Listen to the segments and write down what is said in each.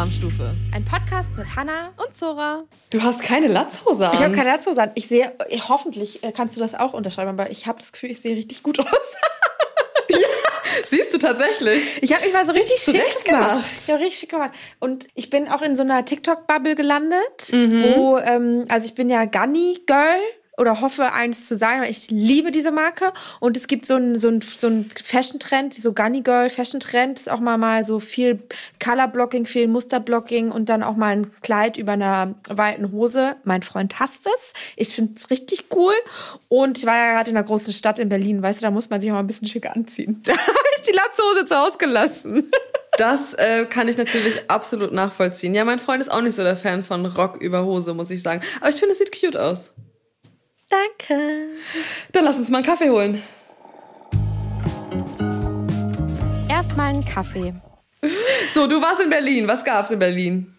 Alarmstufe. Ein Podcast mit Hanna und Zora. Du hast keine Latzhose an. Ich habe keine Latzhose an. Ich sehe, hoffentlich äh, kannst du das auch unterschreiben, aber ich habe das Gefühl, ich sehe richtig gut aus. Siehst du tatsächlich. Ich habe mich mal so richtig schick Zurecht gemacht. gemacht. Ich habe richtig schick gemacht. Und ich bin auch in so einer TikTok-Bubble gelandet, wo, ähm, also ich bin ja Gunny-Girl oder hoffe, eins zu sein, weil ich liebe diese Marke. Und es gibt so einen so so einen Fashion-Trend, so Gunny-Girl-Fashion-Trend. Ist auch mal, mal so viel Color-Blocking, viel Muster-Blocking und dann auch mal ein Kleid über einer weiten Hose. Mein Freund hasst es. Ich finde es richtig cool. Und ich war ja gerade in einer großen Stadt in Berlin, weißt du, da muss man sich auch mal ein bisschen schicker anziehen. Da habe ich die Latzhose zu Hause gelassen. Das äh, kann ich natürlich absolut nachvollziehen. Ja, mein Freund ist auch nicht so der Fan von Rock über Hose, muss ich sagen. Aber ich finde, es sieht cute aus. Danke. Dann lass uns mal einen Kaffee holen. Erstmal einen Kaffee. So, du warst in Berlin. Was gab's in Berlin?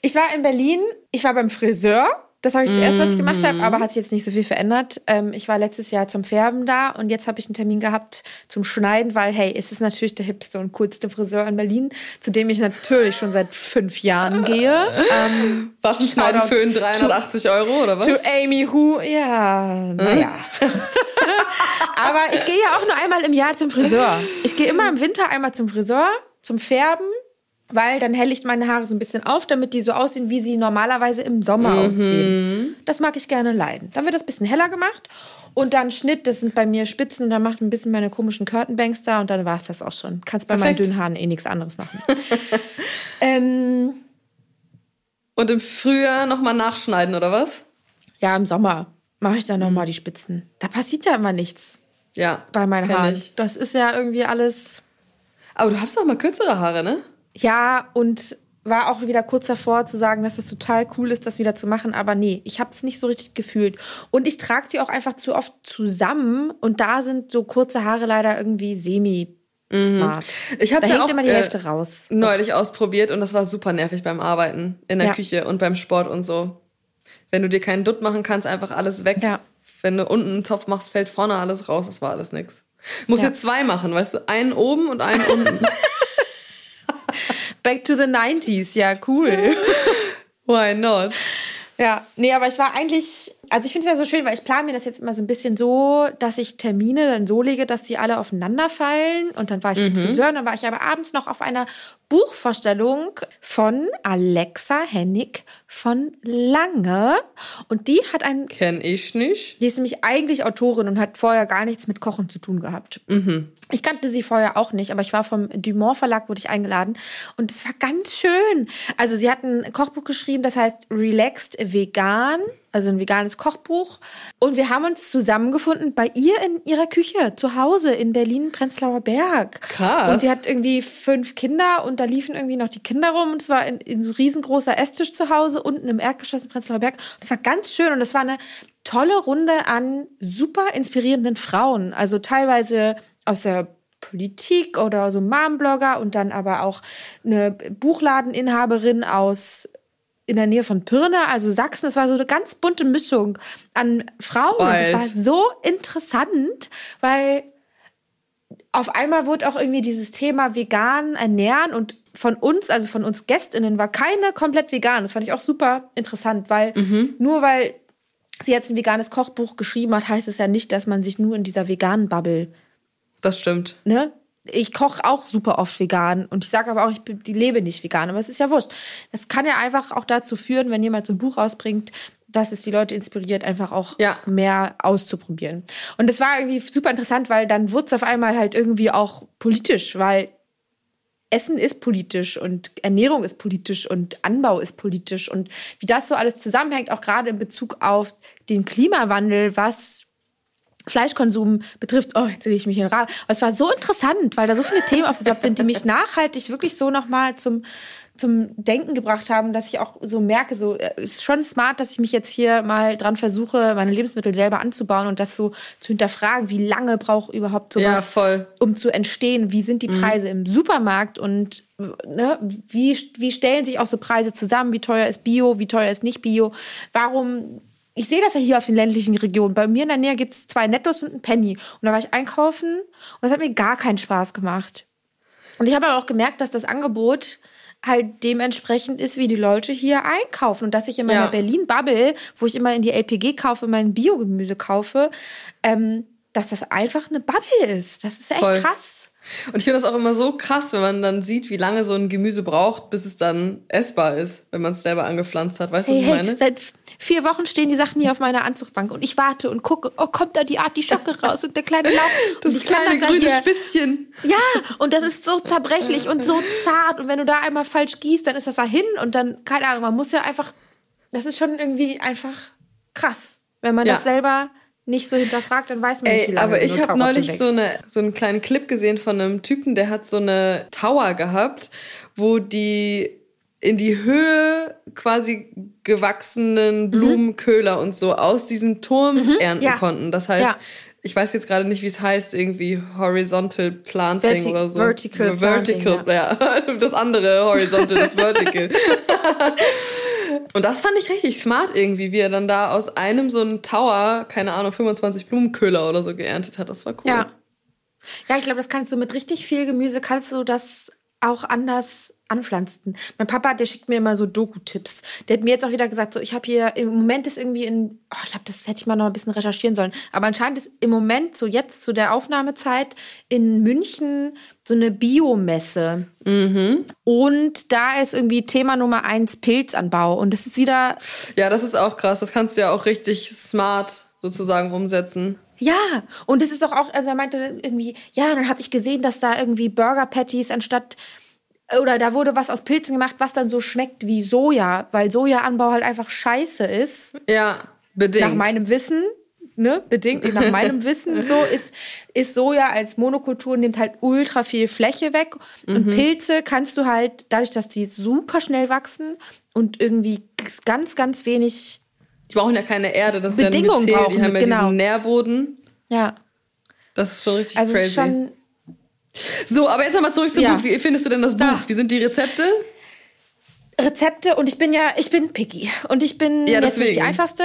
Ich war in Berlin, ich war beim Friseur. Das habe ich das erste, was ich gemacht habe, aber hat sich jetzt nicht so viel verändert. Ähm, ich war letztes Jahr zum Färben da und jetzt habe ich einen Termin gehabt zum Schneiden, weil, hey, es ist natürlich der hipste und coolste Friseur in Berlin, zu dem ich natürlich schon seit fünf Jahren gehe. Ähm, Waschen, Schneiden, Föhn, 380 Euro oder was? to Amy Who, ja, naja. aber ich gehe ja auch nur einmal im Jahr zum Friseur. Ich gehe immer im Winter einmal zum Friseur, zum Färben, weil dann helle ich meine Haare so ein bisschen auf, damit die so aussehen, wie sie normalerweise im Sommer aussehen. Das mag ich gerne leiden. Dann wird das ein bisschen heller gemacht und dann Schnitt, das sind bei mir Spitzen und dann macht ein bisschen meine komischen Curtainbanks da und dann war es das auch schon. Kannst bei meinen Perfekt. dünnen Haaren eh nichts anderes machen. ähm, Und im Frühjahr nochmal nachschneiden oder was? ja, im Sommer mache ich dann nochmal die Spitzen. Da passiert ja immer nichts. Ja. bei meinen Haaren. ich. Das ist ja irgendwie alles. Aber du hattest doch mal kürzere Haare, ne? Ja, und war auch wieder kurz davor zu sagen, dass es total cool ist, das wieder zu machen. Aber nee, ich habe es nicht so richtig gefühlt. Und ich trage die auch einfach zu oft zusammen. Und da sind so kurze Haare leider irgendwie semi-smart. Ich habe ja hängt auch immer die äh, Hälfte raus. neulich ausprobiert und das war super nervig beim Arbeiten in der Ja. Küche und beim Sport und so. Wenn du dir keinen Dutt machen kannst, einfach alles weg. Ja. Wenn du unten einen Zopf machst, fällt vorne alles raus. Das war alles nix. Muss Ja. jetzt zwei machen, weißt du? Einen oben und einen unten. Back to the 90s, ja, cool. Why not? Ja, nee, aber ich war eigentlich, also ich finde es ja so schön, weil ich plane mir das jetzt immer so ein bisschen so, dass ich Termine dann so lege, dass die alle aufeinander fallen. Und dann war ich zum Friseur, und dann war ich aber abends noch auf einer Buchvorstellung von Alexa Hennig von Lange. Und die hat ein, Kenn ich nicht. die ist nämlich eigentlich Autorin und hat vorher gar nichts mit Kochen zu tun gehabt. Ich kannte sie vorher auch nicht, aber ich war vom Dumont Verlag, wurde ich eingeladen und es war ganz schön. Also sie hat ein Kochbuch geschrieben, das heißt Relaxed Vegan, also ein veganes Kochbuch. Und wir haben uns zusammengefunden bei ihr in ihrer Küche zu Hause in Berlin, Prenzlauer Berg. Krass. Und sie hat irgendwie fünf Kinder und da liefen irgendwie noch die Kinder rum und es war in, in so riesengroßer Esstisch zu Hause, unten im Erdgeschoss in Prenzlauer Berg. Und es war ganz schön und es war eine tolle Runde an super inspirierenden Frauen. Also teilweise aus der Politik oder so Mom-Blogger und dann aber auch eine Buchladeninhaberin aus in der Nähe von Pirna, also Sachsen. Es war so eine ganz bunte Mischung an Frauen. Und es Wild. war so interessant, weil auf einmal wurde auch irgendwie dieses Thema vegan ernähren und von uns, also von uns Gästinnen, war keine komplett vegan. Das fand ich auch super interessant, weil nur weil sie jetzt ein veganes Kochbuch geschrieben hat, heißt es ja nicht, dass man sich nur in dieser veganen Bubble, Das stimmt. ne? Ich koche auch super oft vegan und ich sage aber auch, ich lebe nicht vegan, aber es ist ja wurscht. Das kann ja einfach auch dazu führen, wenn jemand so ein Buch rausbringt, dass es die Leute inspiriert, einfach auch Ja. mehr auszuprobieren. Und es war irgendwie super interessant, weil dann wurde es auf einmal halt irgendwie auch politisch, weil Essen ist politisch und Ernährung ist politisch und Anbau ist politisch und wie das so alles zusammenhängt, auch gerade in Bezug auf den Klimawandel, was Fleischkonsum betrifft. Oh, jetzt sehe ich mich in den Rahmen. Aber es war so interessant, weil da so viele Themen aufgeploppt sind, die mich nachhaltig wirklich so nochmal zum, zum Denken gebracht haben, dass ich auch so merke, so äh, ist schon smart, dass ich mich jetzt hier mal dran versuche, meine Lebensmittel selber anzubauen und das so zu hinterfragen, wie lange braucht überhaupt sowas, Ja, voll. um zu entstehen, wie sind die Preise im Supermarkt und ne, wie, wie stellen sich auch so Preise zusammen, wie teuer ist Bio, wie teuer ist nicht Bio, warum ich sehe das ja hier auf den ländlichen Regionen. Bei mir in der Nähe gibt es zwei Nettos und einen Penny. Und da war ich einkaufen und das hat mir gar keinen Spaß gemacht. Und ich habe aber auch gemerkt, dass das Angebot halt dementsprechend ist, wie die Leute hier einkaufen. Und dass ich in meiner Ja. Berlin-Bubble, wo ich immer in die LPG kaufe, mein Biogemüse kaufe, ähm, dass das einfach eine Bubble ist. Das ist echt Voll. krass. Und ich finde das auch immer so krass, wenn man dann sieht, wie lange so ein Gemüse braucht, bis es dann essbar ist, wenn man es selber angepflanzt hat. Weißt du, Hey, was ich hey, meine? seit f- vier Wochen stehen die Sachen hier auf meiner Anzugbank und ich warte und gucke, oh, kommt da die Artischocke raus und der kleine Lauch. Das und kleine grüne hier, Spitzchen. Ja, und das ist so zerbrechlich und so zart. Und wenn du da einmal falsch gießt, dann ist das da hin und dann, keine Ahnung, man muss ja einfach, das ist schon irgendwie einfach krass. Wenn man Ja. das selber nicht so hinterfragt, dann weiß man nicht, wie lange aber ich habe neulich so, eine, so einen kleinen Clip gesehen von einem Typen, der hat so eine Tower gehabt, wo die in die Höhe quasi gewachsenen Blumenköhler und so aus diesem Turm ernten Mhm. ja. konnten. Das heißt, Ja. ich weiß jetzt gerade nicht, wie es heißt, irgendwie Horizontal Planting Verti- oder so. Vertical Vertical, ja. Das andere Horizontal, das Vertical. Und das fand ich richtig smart irgendwie, wie er dann da aus einem so einen Tower, keine Ahnung, 25 Blumenköhler oder so geerntet hat. Das war cool. Ja. Ja, ich glaube, das kannst du mit richtig viel Gemüse, kannst du das auch anders anpflanzen. Mein Papa, der schickt mir immer so Doku-Tipps. Der hat mir jetzt auch wieder gesagt, so ich habe hier, im Moment ist irgendwie in, oh, ich glaube, das hätte ich mal noch ein bisschen recherchieren sollen, aber anscheinend ist im Moment, so jetzt zu der Aufnahmezeit, in München so eine Biomesse. Und da ist irgendwie Thema Nummer eins Pilzanbau. Und das ist wieder Ja, das ist auch krass. Das kannst du ja auch richtig smart sozusagen umsetzen. Ja, und es ist doch auch, also er meinte irgendwie, ja, dann habe ich gesehen, dass da irgendwie Burger Patties anstatt oder da wurde was aus Pilzen gemacht, was dann so schmeckt wie Soja, weil Sojaanbau halt einfach scheiße ist. Ja, bedingt. Nach meinem Wissen, ne, bedingt nach meinem Wissen so ist ist Soja als Monokultur nimmt halt ultra viel Fläche weg und Pilze kannst du halt dadurch, dass die super schnell wachsen und irgendwie ganz ganz wenig die brauchen ja keine Erde, das ist Bedingungen ja ein Myzel, brauchen, die haben ja genau. diesen Nährboden. ja, Das ist schon richtig also es crazy. ist schon so, aber jetzt nochmal zurück zum Ja. Buch. Wie findest du denn das Buch? Da. Wie sind die Rezepte? Rezepte und ich bin ja, ich bin picky und ich bin Ja, jetzt nicht die einfachste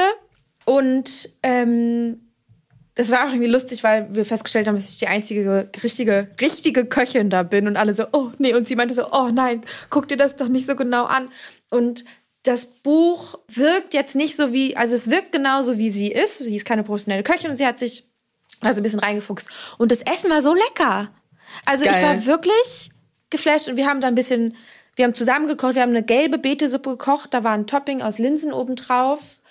und ähm, das war auch irgendwie lustig, weil wir festgestellt haben, dass ich die einzige richtige, richtige Köchin da bin und alle so, oh nee, und sie meinte so, oh nein, guck dir das doch nicht so genau an. Und das Buch wirkt jetzt nicht so wie, also es wirkt genauso wie sie ist. Sie ist keine professionelle Köchin und sie hat sich also ein bisschen reingefuchst. Und das Essen war so lecker. Also ich Geil. war wirklich geflasht und wir haben da ein bisschen, wir haben zusammen gekocht, wir haben eine gelbe Beetesuppe gekocht, da war ein Topping aus Linsen obendrauf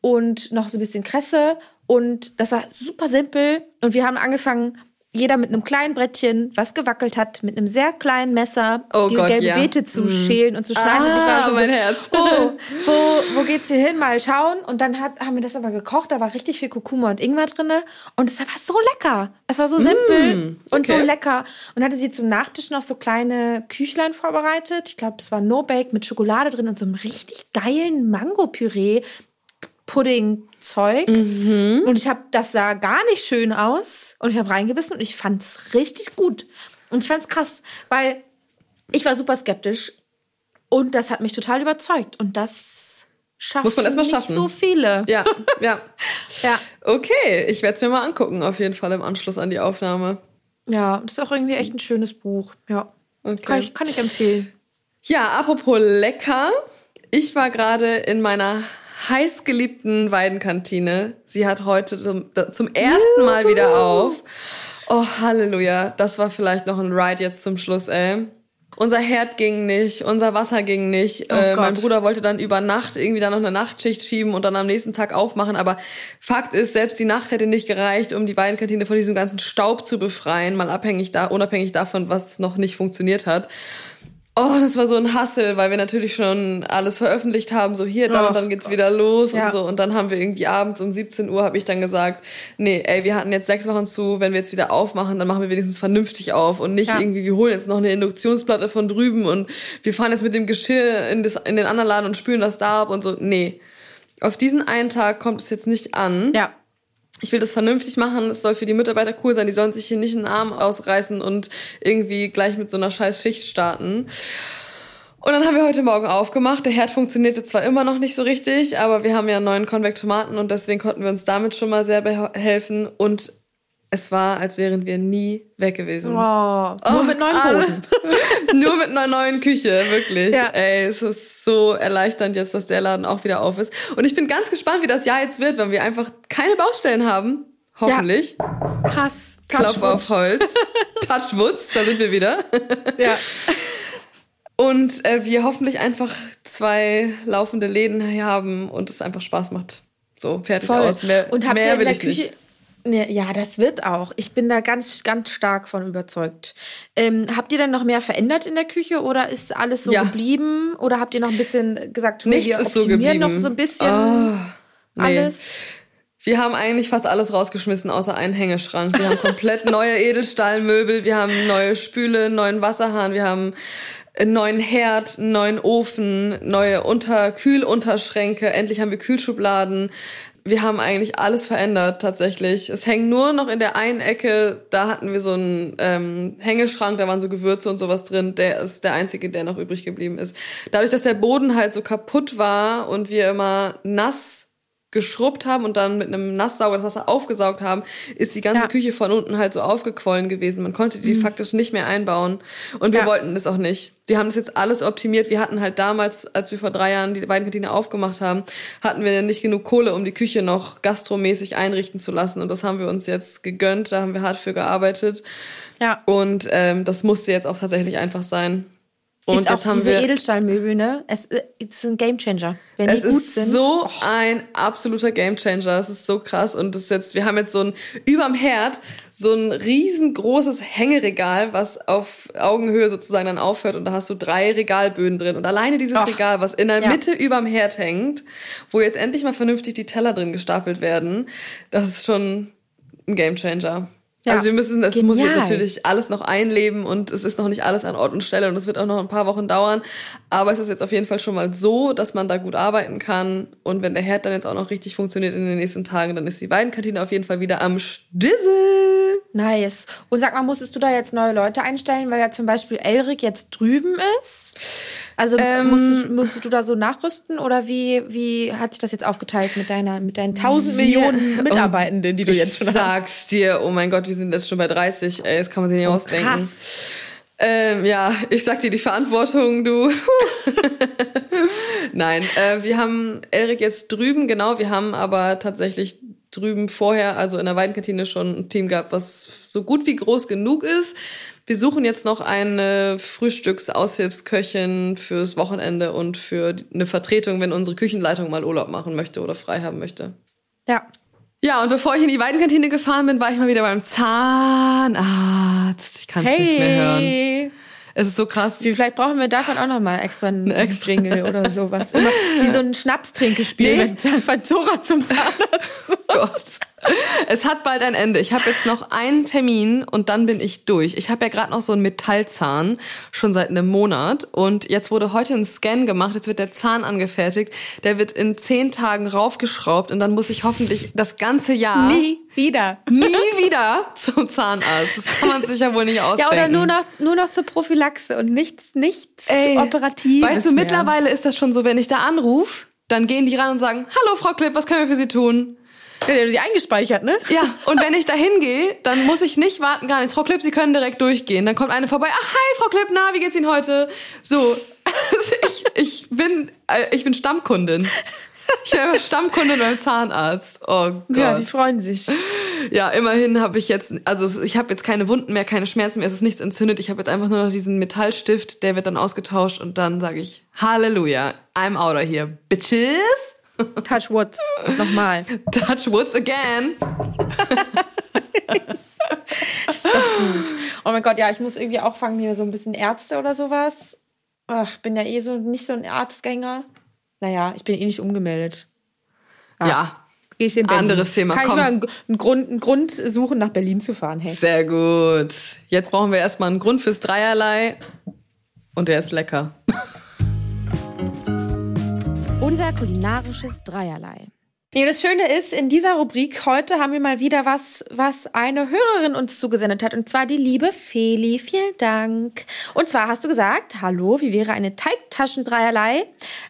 und noch so ein bisschen Kresse und das war super simpel und wir haben angefangen, jeder mit einem kleinen Brettchen, was gewackelt hat, mit einem sehr kleinen Messer Oh die Gott, gelbe ja. Beete zu schälen und zu schneiden. und ich Ah, war schon mein so, Herz. Oh, wo, wo geht's hier hin? Mal schauen. Und dann hat, haben wir das aber gekocht. Da war richtig viel Kurkuma und Ingwer drin. Und es war so lecker. Es war so simpel und so okay. lecker. Und hatte sie zum Nachtisch noch so kleine Küchlein vorbereitet. Ich glaube, das war No-Bake mit Schokolade drin und so einem richtig geilen Mango-Püree. Pudding-Zeug. Und ich habe, das sah gar nicht schön aus. Und ich habe reingebissen und ich fand's richtig gut. Und ich fand's krass, weil ich war super skeptisch und das hat mich total überzeugt. Und das schafft Muss man erst mal nicht schaffen. so viele. Ja, ja. Ja. Okay, ich werde es mir mal angucken, auf jeden Fall im Anschluss an die Aufnahme. Ja, das ist auch irgendwie echt ein schönes Buch. Ja. Okay. Kann, ich, kann ich empfehlen. Ja, apropos lecker. Ich war gerade in meiner heißgeliebten Weidenkantine. Sie hat heute zum, zum ersten Mal wieder auf. Oh, Halleluja. Das war vielleicht noch ein Ride jetzt zum Schluss, ey. Unser Herd ging nicht, unser Wasser ging nicht. Oh äh, mein. Bruder wollte dann über Nacht irgendwie dann noch eine Nachtschicht schieben und dann am nächsten Tag aufmachen. Aber Fakt ist, selbst die Nacht hätte nicht gereicht, um die Weidenkantine von diesem ganzen Staub zu befreien, mal abhängig da, unabhängig davon, was noch nicht funktioniert hat. Oh, das war so ein Hassel, weil wir natürlich schon alles veröffentlicht haben, so hier, dann Oh und dann geht's wieder los Ja. und so. Und dann haben wir irgendwie abends um 17 Uhr, habe ich dann gesagt, nee, ey, wir hatten jetzt sechs Wochen zu, wenn wir jetzt wieder aufmachen, dann machen wir wenigstens vernünftig auf und nicht Ja. irgendwie, wir holen jetzt noch eine Induktionsplatte von drüben und wir fahren jetzt mit dem Geschirr in, das, in den anderen Laden und spülen das da ab und so. Nee. Auf diesen einen Tag kommt es jetzt nicht an. Ja. Ich will das vernünftig machen. Es soll für die Mitarbeiter cool sein. Die sollen sich hier nicht einen Arm ausreißen und irgendwie gleich mit so einer scheiß Schicht starten. Und dann haben wir heute Morgen aufgemacht. Der Herd funktionierte zwar immer noch nicht so richtig, aber wir haben ja einen neuen Konvektomaten und deswegen konnten wir uns damit schon mal sehr behelfen. Und Es war, als wären wir nie weg gewesen. Oh, nur mit neuen Boden. Nur mit einer neuen Küche, wirklich. Ja. Ey, es ist so erleichternd jetzt, dass der Laden auch wieder auf ist. Und ich bin ganz gespannt, wie das Jahr jetzt wird, weil wir einfach keine Baustellen haben. Hoffentlich. Krass. Klopf auf Holz. Touchwoods, da sind wir wieder. Ja. Und äh, wir hoffentlich einfach zwei laufende Läden haben und es einfach Spaß macht. So, fertig Voll. aus. Mehr, und habt mehr ihr in will der ich Küche. nicht. Nee, ja, das wird auch. Ich bin da ganz, ganz stark von überzeugt. Ähm, habt ihr denn noch mehr verändert in der Küche oder ist alles so Ja. geblieben? Oder habt ihr noch ein bisschen gesagt, Nichts wir ist so geblieben. noch so ein bisschen Oh, nee. alles? Wir haben eigentlich fast alles rausgeschmissen, außer einen Hängeschrank. Wir haben komplett neue Edelstahlmöbel, wir haben neue Spüle, neuen Wasserhahn, wir haben einen neuen Herd, einen neuen Ofen, neue Unter Kühlunterschränke, endlich haben wir Kühlschubladen. Wir haben eigentlich alles verändert tatsächlich. Es hängt nur noch in der einen Ecke, da hatten wir so einen ähm, Hängeschrank, da waren so Gewürze und sowas drin. Der ist der einzige, der noch übrig geblieben ist. Dadurch, dass der Boden halt so kaputt war und wir immer nass geschrubbt haben und dann mit einem Nasssauger das Wasser aufgesaugt haben, ist die ganze Ja. Küche von unten halt so aufgequollen gewesen. Man konnte die faktisch nicht mehr einbauen. Und wir Ja. wollten das auch nicht. Wir haben das jetzt alles optimiert. Wir hatten halt damals, als wir vor drei Jahren die beiden Kantine aufgemacht haben, hatten wir nicht genug Kohle, um die Küche noch gastromäßig einrichten zu lassen. Und das haben wir uns jetzt gegönnt. Da haben wir hart für gearbeitet. Ja. Und ähm, das musste jetzt auch tatsächlich einfach sein. Und ist jetzt haben diese wir. Edelstahlmöbel, ne? Es äh, ist ein Gamechanger. Wenn Es die gut ist sind. so oh, ein absoluter Gamechanger. Es ist so krass. Und das ist jetzt, wir haben jetzt so ein, überm Herd, so ein riesengroßes Hängeregal, was auf Augenhöhe sozusagen dann aufhört. Und da hast du drei Regalböden drin. Und alleine dieses Ach, Regal, was in der ja. Mitte überm Herd hängt, wo jetzt endlich mal vernünftig die Teller drin gestapelt werden, das ist schon ein Gamechanger. Ja. Also wir müssen, das muss jetzt natürlich alles noch einleben und es ist noch nicht alles an Ort und Stelle und es wird auch noch ein paar Wochen dauern. Aber es ist jetzt auf jeden Fall schon mal so, dass man da gut arbeiten kann. Und wenn der Herd dann jetzt auch noch richtig funktioniert in den nächsten Tagen, dann ist die Weidenkantine auf jeden Fall wieder am Stissel. Nice. Und sag mal, musstest du da jetzt neue Leute einstellen, weil ja zum Beispiel Elrik jetzt drüben ist? Also Ähm, musstest, musstest du da so nachrüsten oder wie, wie hat sich das jetzt aufgeteilt mit deiner mit deinen tausend Wir- Millionen Mitarbeitenden, die du jetzt schon hast? sag's dir, oh mein Gott, wir sind jetzt schon bei 30. Ey, das kann man sich nicht ausdenken. Krass. Ähm, ja, ich sag dir die Verantwortung, du. Nein, äh, wir haben Erik jetzt drüben, genau, wir haben aber tatsächlich drüben vorher, also in der Weidenkantine schon ein Team gehabt, was so gut wie groß genug ist. Wir suchen jetzt noch eine Frühstücksaushilfsköchin fürs Wochenende und für eine Vertretung, wenn unsere Küchenleitung mal Urlaub machen möchte oder frei haben möchte. Ja. Ja, und bevor ich in die Weidenkantine gefahren bin, war ich mal wieder beim Zahnarzt. Ich kann es nicht mehr hören. Hey. Es ist so krass. Vielleicht brauchen wir davon auch noch mal extra einen extra. Jingle oder sowas. Immer wie so ein Schnapstrinkespiel, Nee. von Zora zum Zahnarzt. Gott. Es hat bald ein Ende. Ich habe jetzt noch einen Termin und dann bin ich durch. Ich habe ja gerade noch so einen Metallzahn, schon seit einem Monat. Und jetzt wurde heute ein Scan gemacht. Jetzt wird der Zahn angefertigt. Der wird in zehn Tagen raufgeschraubt und dann muss ich hoffentlich das ganze Jahr Nie wieder. nie wieder zum Zahnarzt. Das kann man sich ja wohl nicht ausdenken. Ja, oder nur noch, nur noch zur Prophylaxe und nichts, nichts Ey, Operatives. Weißt du, mittlerweile ist das schon so, wenn ich da anrufe, dann gehen die ran und sagen, hallo Frau Klipp, was können wir für Sie tun? Ja, die haben sie eingespeichert, ne? Ja, und wenn ich da hingehe, dann muss ich nicht warten, gar nichts. Frau Klipp, Sie können direkt durchgehen. Dann kommt eine vorbei. Ach, hi, Frau Klipp, na, wie geht's Ihnen heute? So, ich, ich bin, äh, ich bin Stammkundin. Ich bin einfach Stammkundin beim Zahnarzt. Oh Gott. Ja, die freuen sich. Ja, immerhin habe ich jetzt, also ich habe jetzt keine Wunden mehr, keine Schmerzen mehr, es ist nichts entzündet. Ich habe jetzt einfach nur noch diesen Metallstift, der wird dann ausgetauscht und dann sage ich Halleluja, I'm out of here, bitches. Touch Woods. Nochmal. Touch woods again. Ist doch gut. Oh mein Gott, ja, ich muss irgendwie auch fangen, mir so ein bisschen Ärzte oder sowas. Ach, bin ja eh so nicht so ein Arztgänger. Naja, ich bin eh nicht umgemeldet. Ja, Gehe ich in Berlin. Anderes Thema, Kann komm. ich mal einen, einen, Grund, einen Grund suchen, nach Berlin zu fahren, hey. sehr gut. Jetzt brauchen wir erstmal einen Grund fürs Dreierlei und der ist lecker. Unser kulinarisches Dreierlei. Ja, das Schöne ist, in dieser Rubrik heute haben wir mal wieder was, was eine Hörerin uns zugesendet hat. Und zwar die liebe Feli. Vielen Dank. Und zwar hast du gesagt, hallo, wie wäre eine Teigtaschendreierlei?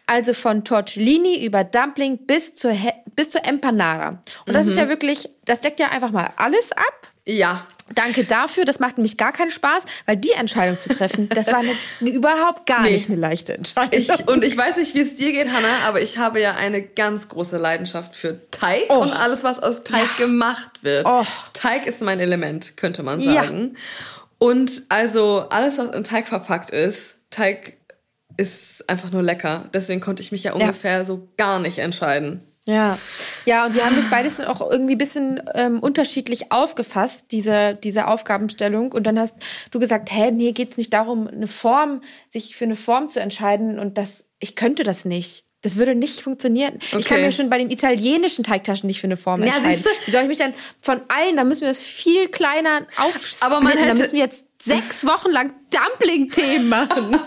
Also von Tortellini über Dumpling bis zur, bis zur Empanada. Und das ist ja wirklich, das deckt ja einfach mal alles ab. Ja. Danke dafür. Das macht nämlich gar keinen Spaß, weil die Entscheidung zu treffen, das war eine, überhaupt gar Nee. nicht eine leichte Entscheidung. Ich, und ich weiß nicht, wie es dir geht, Hannah, aber ich habe ja eine ganz große Leidenschaft für Teig Oh. und alles, was aus Teig gemacht wird. Oh. Teig ist mein Element, könnte man Ja. sagen. Und also alles, was in Teig verpackt ist, Teig ist einfach nur lecker. Deswegen konnte ich mich ja ungefähr so gar nicht entscheiden. Ja, ja, und wir haben das beides auch irgendwie ein bisschen ähm, unterschiedlich aufgefasst, diese, diese Aufgabenstellung. Und dann hast du gesagt, hä, nee, geht's nicht darum, eine Form, sich für eine Form zu entscheiden und das, ich könnte das nicht. Das würde nicht funktionieren. Ich kann Okay. mir schon bei den italienischen Teigtaschen nicht für eine Form Ja, entscheiden. Wie soll ich mich dann von allen, da müssen wir das viel kleiner aufsplitten. Aber man da hätte- müssen wir jetzt sechs Wochen lang Dumpling-Themen machen.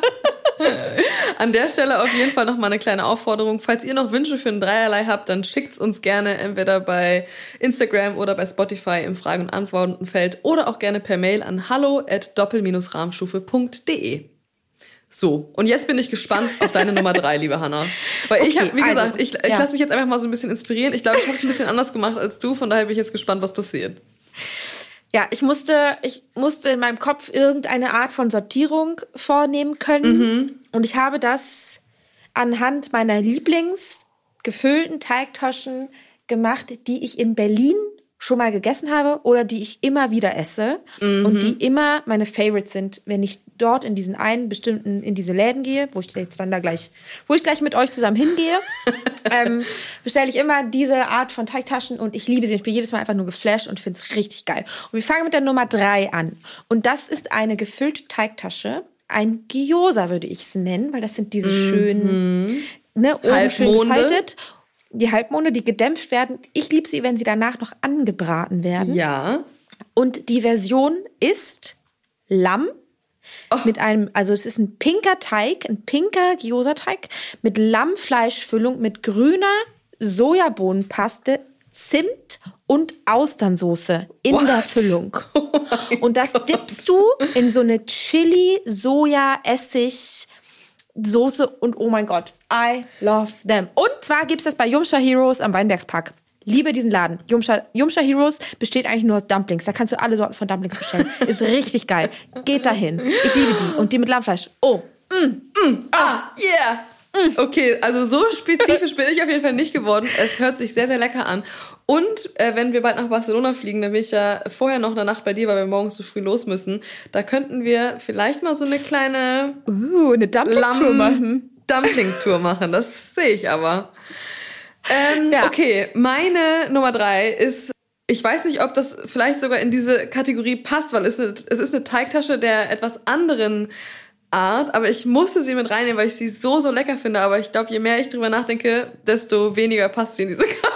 An der Stelle auf jeden Fall noch mal eine kleine Aufforderung. Falls ihr noch Wünsche für ein Dreierlei habt, dann schickt's uns gerne entweder bei Instagram oder bei Spotify im Fragen- und Antwortenfeld oder auch gerne per Mail an hallo at doppel-rahmstufe.de. So, und jetzt bin ich gespannt auf deine Nummer drei, liebe Hanna. Weil ich Okay, habe, wie also, gesagt, ich, ich ja. lasse mich jetzt einfach mal so ein bisschen inspirieren. Ich glaube, ich habe es ein bisschen anders gemacht als du, von daher bin ich jetzt gespannt, was passiert. Ja, ich musste, ich musste in meinem Kopf irgendeine Art von Sortierung vornehmen können. Und ich habe das anhand meiner Lieblingsgefüllten Teigtaschen gemacht, die ich in Berlin schon mal gegessen habe oder die ich immer wieder esse und die immer meine Favorites sind, wenn ich dort in diesen einen bestimmten, in diese Läden gehe, wo ich jetzt dann da gleich, wo ich gleich mit euch zusammen hingehe, ähm, bestelle ich immer diese Art von Teigtaschen und ich liebe sie. Ich bin jedes Mal einfach nur geflasht und finde es richtig geil. Und wir fangen mit der Nummer drei an. Und das ist eine gefüllte Teigtasche. Ein Gyoza würde ich es nennen, weil das sind diese schönen, ne, oben schön gefaltet. Die Halbmonde, die gedämpft werden. Ich liebe sie, wenn sie danach noch angebraten werden. Ja. Und die Version ist Lamm Oh. mit einem, also es ist ein pinker Teig, ein pinker Gyoza-Teig mit Lammfleischfüllung, mit grüner Sojabohnenpaste, Zimt und Austernsoße in What? der Füllung. Und das dippst du in so eine Chili, Soja, Essig, Soße und oh mein Gott, I love them. Und zwar gibt's das bei Jumscha Heroes am Weinbergspark. Liebe diesen Laden. Jumscha, Jumscha Heroes besteht eigentlich nur aus Dumplings. Da kannst du alle Sorten von Dumplings bestellen. Ist richtig geil. Geht dahin. Ich liebe die. Und die mit Lammfleisch. Oh, Ah, yeah. Okay, also so spezifisch bin ich auf jeden Fall nicht geworden. Es hört sich sehr, sehr lecker an. Und äh, wenn wir bald nach Barcelona fliegen, dann bin ich ja vorher noch eine Nacht bei dir, weil wir morgens so früh los müssen. Da könnten wir vielleicht mal so eine kleine uh, eine Dumpling-Tour machen. Dumpling-Tour machen. Das sehe ich aber. Ähm, Ja. Okay, meine Nummer drei ist, ich weiß nicht, ob das vielleicht sogar in diese Kategorie passt, weil es, eine, es ist eine Teigtasche der etwas anderen Art, aber ich musste sie mit reinnehmen, weil ich sie so, so lecker finde. Aber ich glaube, je mehr ich drüber nachdenke, desto weniger passt sie in diese Kategorie.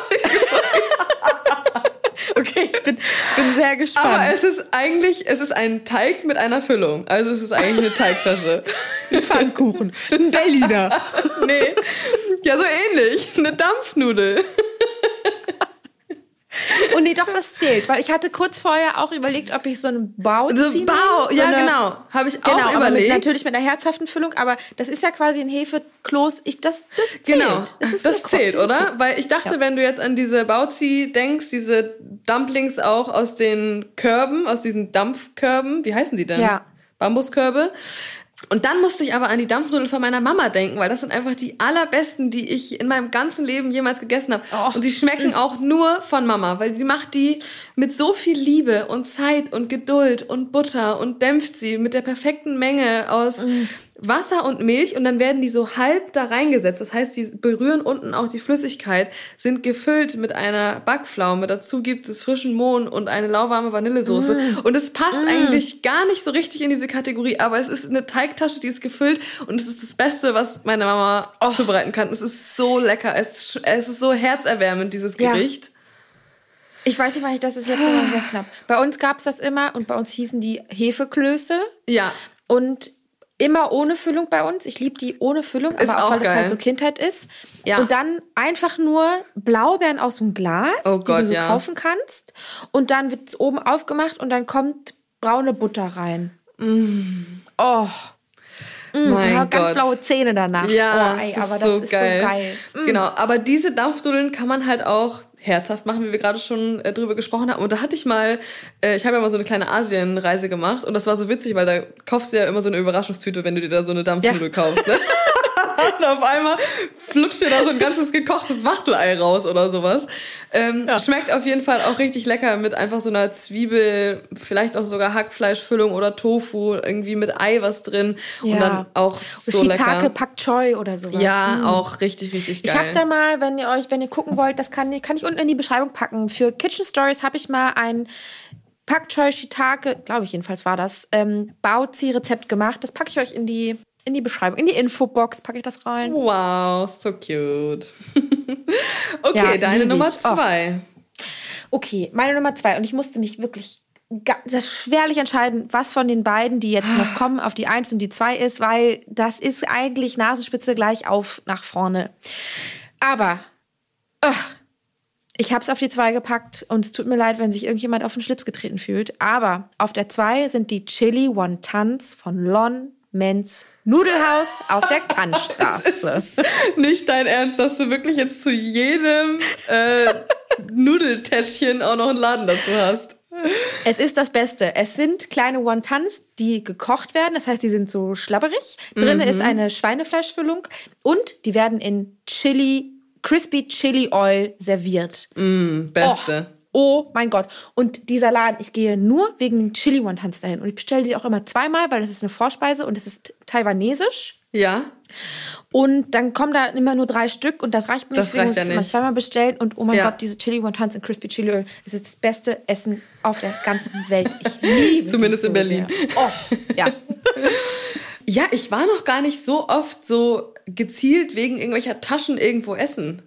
Okay, ich bin, bin sehr gespannt. Aber es ist eigentlich, es ist ein Teig mit einer Füllung. Also es ist eigentlich eine Teigtasche. ein Pfannkuchen. Ein Berliner. nee. Ja, so ähnlich. Eine Dampfnudel. Und nee, doch, das zählt. Weil ich hatte kurz vorher auch überlegt, ob ich so einen Bau So ziehe. Bau, so ja eine- genau. Habe ich Genau, auch aber mit, überlegt. natürlich mit einer herzhaften Füllung, aber das ist ja quasi ein Hefekloß. Ich, das, das zählt. Genau, Das, das, zählt, oder? Weil ich dachte, Ja. wenn du jetzt an diese Bauzi denkst, diese Dumplings auch aus den Körben, aus diesen Dampfkörben, wie heißen die denn? Ja. Bambuskörbe. Und dann musste ich aber an die Dampfnudeln von meiner Mama denken, weil das sind einfach die allerbesten, die ich in meinem ganzen Leben jemals gegessen habe. Oh. Und die schmecken auch nur von Mama, weil sie macht die mit so viel Liebe und Zeit und Geduld und Butter und dämpft sie mit der perfekten Menge aus Wasser und Milch und dann werden die so halb da reingesetzt. Das heißt, die berühren unten auch die Flüssigkeit, sind gefüllt mit einer Backpflaume. Dazu gibt es frischen Mohn und eine lauwarme Vanillesoße. Und es passt eigentlich gar nicht so richtig in diese Kategorie, aber es ist eine Teigtasche, die ist gefüllt und es ist das Beste, was meine Mama zubereiten kann. Es ist so lecker, es, es ist so herzerwärmend, dieses Ja. Gericht. Ich weiß nicht, wann ich das letzte Mal gegessen habe. Bei uns gab es das immer und bei uns hießen die Hefeklöße Ja, und immer ohne Füllung bei uns. Ich liebe die ohne Füllung, Ist aber auch, auch weil das geil. halt so Kindheit ist. Ja. Und dann einfach nur Blaubeeren aus dem Glas, Oh die Gott, du so ja. kaufen kannst. Und dann wird es oben aufgemacht und dann kommt braune Butter rein. Oh. Mm, Mein hab ganz Gott. blaue Zähne danach. Ja, oh, ey, ist aber so das ist geil. so geil. Mm. Genau, aber diese Dampfnudeln kann man halt auch herzhaft machen, wie wir gerade schon äh, drüber gesprochen haben. Und da hatte ich mal, äh, ich habe ja mal so eine kleine Asienreise gemacht und das war so witzig, weil da kaufst du ja immer so eine Überraschungstüte, wenn du dir da so eine Dampfnudel ja. kaufst. Ne? und auf einmal flutscht dir da so ein ganzes gekochtes Wachtelei raus oder sowas. Ähm, ja. Schmeckt auf jeden Fall auch richtig lecker mit einfach so einer Zwiebel, vielleicht auch sogar Hackfleischfüllung oder Tofu, irgendwie mit Ei was drin. Ja. Und dann auch so Shiitake, lecker. Pak Choi oder sowas. Ja, mm. auch richtig, richtig geil. Ich habe da mal, wenn ihr euch, wenn ihr gucken wollt, das kann, kann ich unten in die Beschreibung packen. Für Kitchen Stories habe ich mal ein Pak Choi Shiitake, glaube ich jedenfalls war das, ähm, Baozi-Rezept gemacht. Das packe ich euch in die in die Beschreibung, in die Infobox packe ich das rein. Wow, so cute. okay, ja, deine Nummer zwei. Oh. Okay, meine Nummer zwei. Und ich musste mich wirklich das schwerlich entscheiden, was von den beiden, die jetzt noch kommen, auf die Eins und die Zwei ist, weil das ist eigentlich Nasenspitze gleich auf nach vorne. Aber oh, ich habe es auf die Zwei gepackt und es tut mir leid, wenn sich irgendjemand auf den Schlips getreten fühlt. Aber auf der Zwei sind die Chili Wontons von Lon Men's Nudelhaus auf der Kantstraße. nicht dein Ernst, dass du wirklich jetzt zu jedem äh, Nudeltäschchen auch noch einen Laden dazu hast. Es ist das Beste. Es sind kleine Wontons, die gekocht werden. Das heißt, die sind so schlabberig. Drinnen mhm. ist eine Schweinefleischfüllung und die werden in Chili, Crispy Chili Oil serviert. Mm, beste. Oh. Oh mein Gott. Und dieser Laden, ich gehe nur wegen den Chili Wontons dahin. Und ich bestelle die auch immer zweimal, weil das ist eine Vorspeise und es ist taiwanesisch. Ja. Und dann kommen da immer nur drei Stück und das reicht mir das nicht. Deswegen muss ich zweimal bestellen. Und oh mein ja. Gott, diese Chili Wontons in Crispy Chili Öl. Das ist das beste Essen auf der ganzen Welt. Ich liebe Zumindest in Berlin. Sehr. Oh, ja. ja, ich war noch gar nicht so oft so gezielt wegen irgendwelcher Taschen irgendwo essen.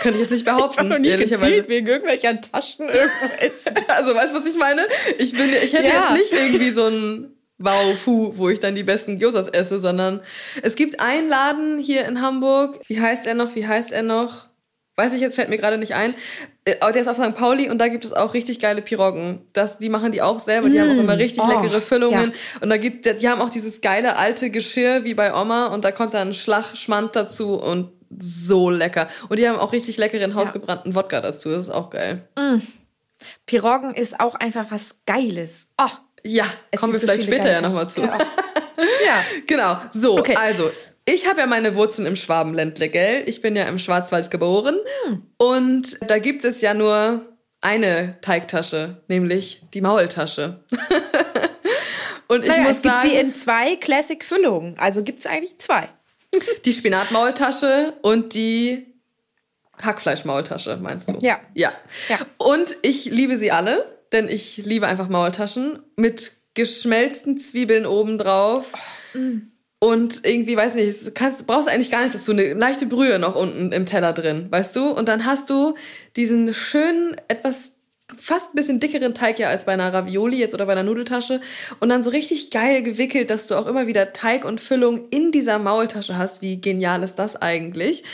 Könnte ich jetzt nicht behaupten. Ich noch nie ehrlicherweise. wegen irgendwelcher Taschen irgendwo Also, weißt du, was ich meine? Ich, bin, ich hätte ja. jetzt nicht irgendwie so ein Wow-Fu, wo ich dann die besten Gyosas esse, sondern es gibt einen Laden hier in Hamburg. Wie heißt er noch? Wie heißt er noch? Weiß ich jetzt, fällt mir gerade nicht ein. Äh, der ist auf St. Pauli und da gibt es auch richtig geile Piroggen. Das, die machen die auch selber. Die mm. haben auch immer richtig oh, leckere Füllungen. Ja. Und da gibt, die haben auch dieses geile alte Geschirr wie bei Oma und da kommt dann ein Schlag Schmand dazu und so lecker. Und die haben auch richtig leckeren hausgebrannten ja. Wodka dazu. Das ist auch geil. Mm. Piroggen ist auch einfach was Geiles. Oh, ja, kommen wir vielleicht später ja nochmal zu. Ja. ja. Genau. So, okay. also, ich habe ja meine Wurzeln im Schwabenländle, gell? Ich bin ja im Schwarzwald geboren. Hm. Und da gibt es ja nur eine Teigtasche, nämlich die Maultasche. und ich naja, muss es gibt sagen, sie in zwei Classic-Füllungen. Also gibt es eigentlich zwei. Die Spinatmaultasche und die Hackfleischmaultasche, meinst du? Ja. ja. Ja. Und ich liebe sie alle, denn ich liebe einfach Maultaschen mit geschmelzten Zwiebeln obendrauf. Oh, mm. Und irgendwie, weiß nicht, kannst, brauchst eigentlich gar nichts dazu. Eine leichte Brühe noch unten im Teller drin, weißt du? Und dann hast du diesen schönen, etwas fast ein bisschen dickeren Teig ja als bei einer Ravioli jetzt oder bei einer Nudeltasche und dann so richtig geil gewickelt, dass du auch immer wieder Teig und Füllung in dieser Maultasche hast. Wie genial ist das eigentlich?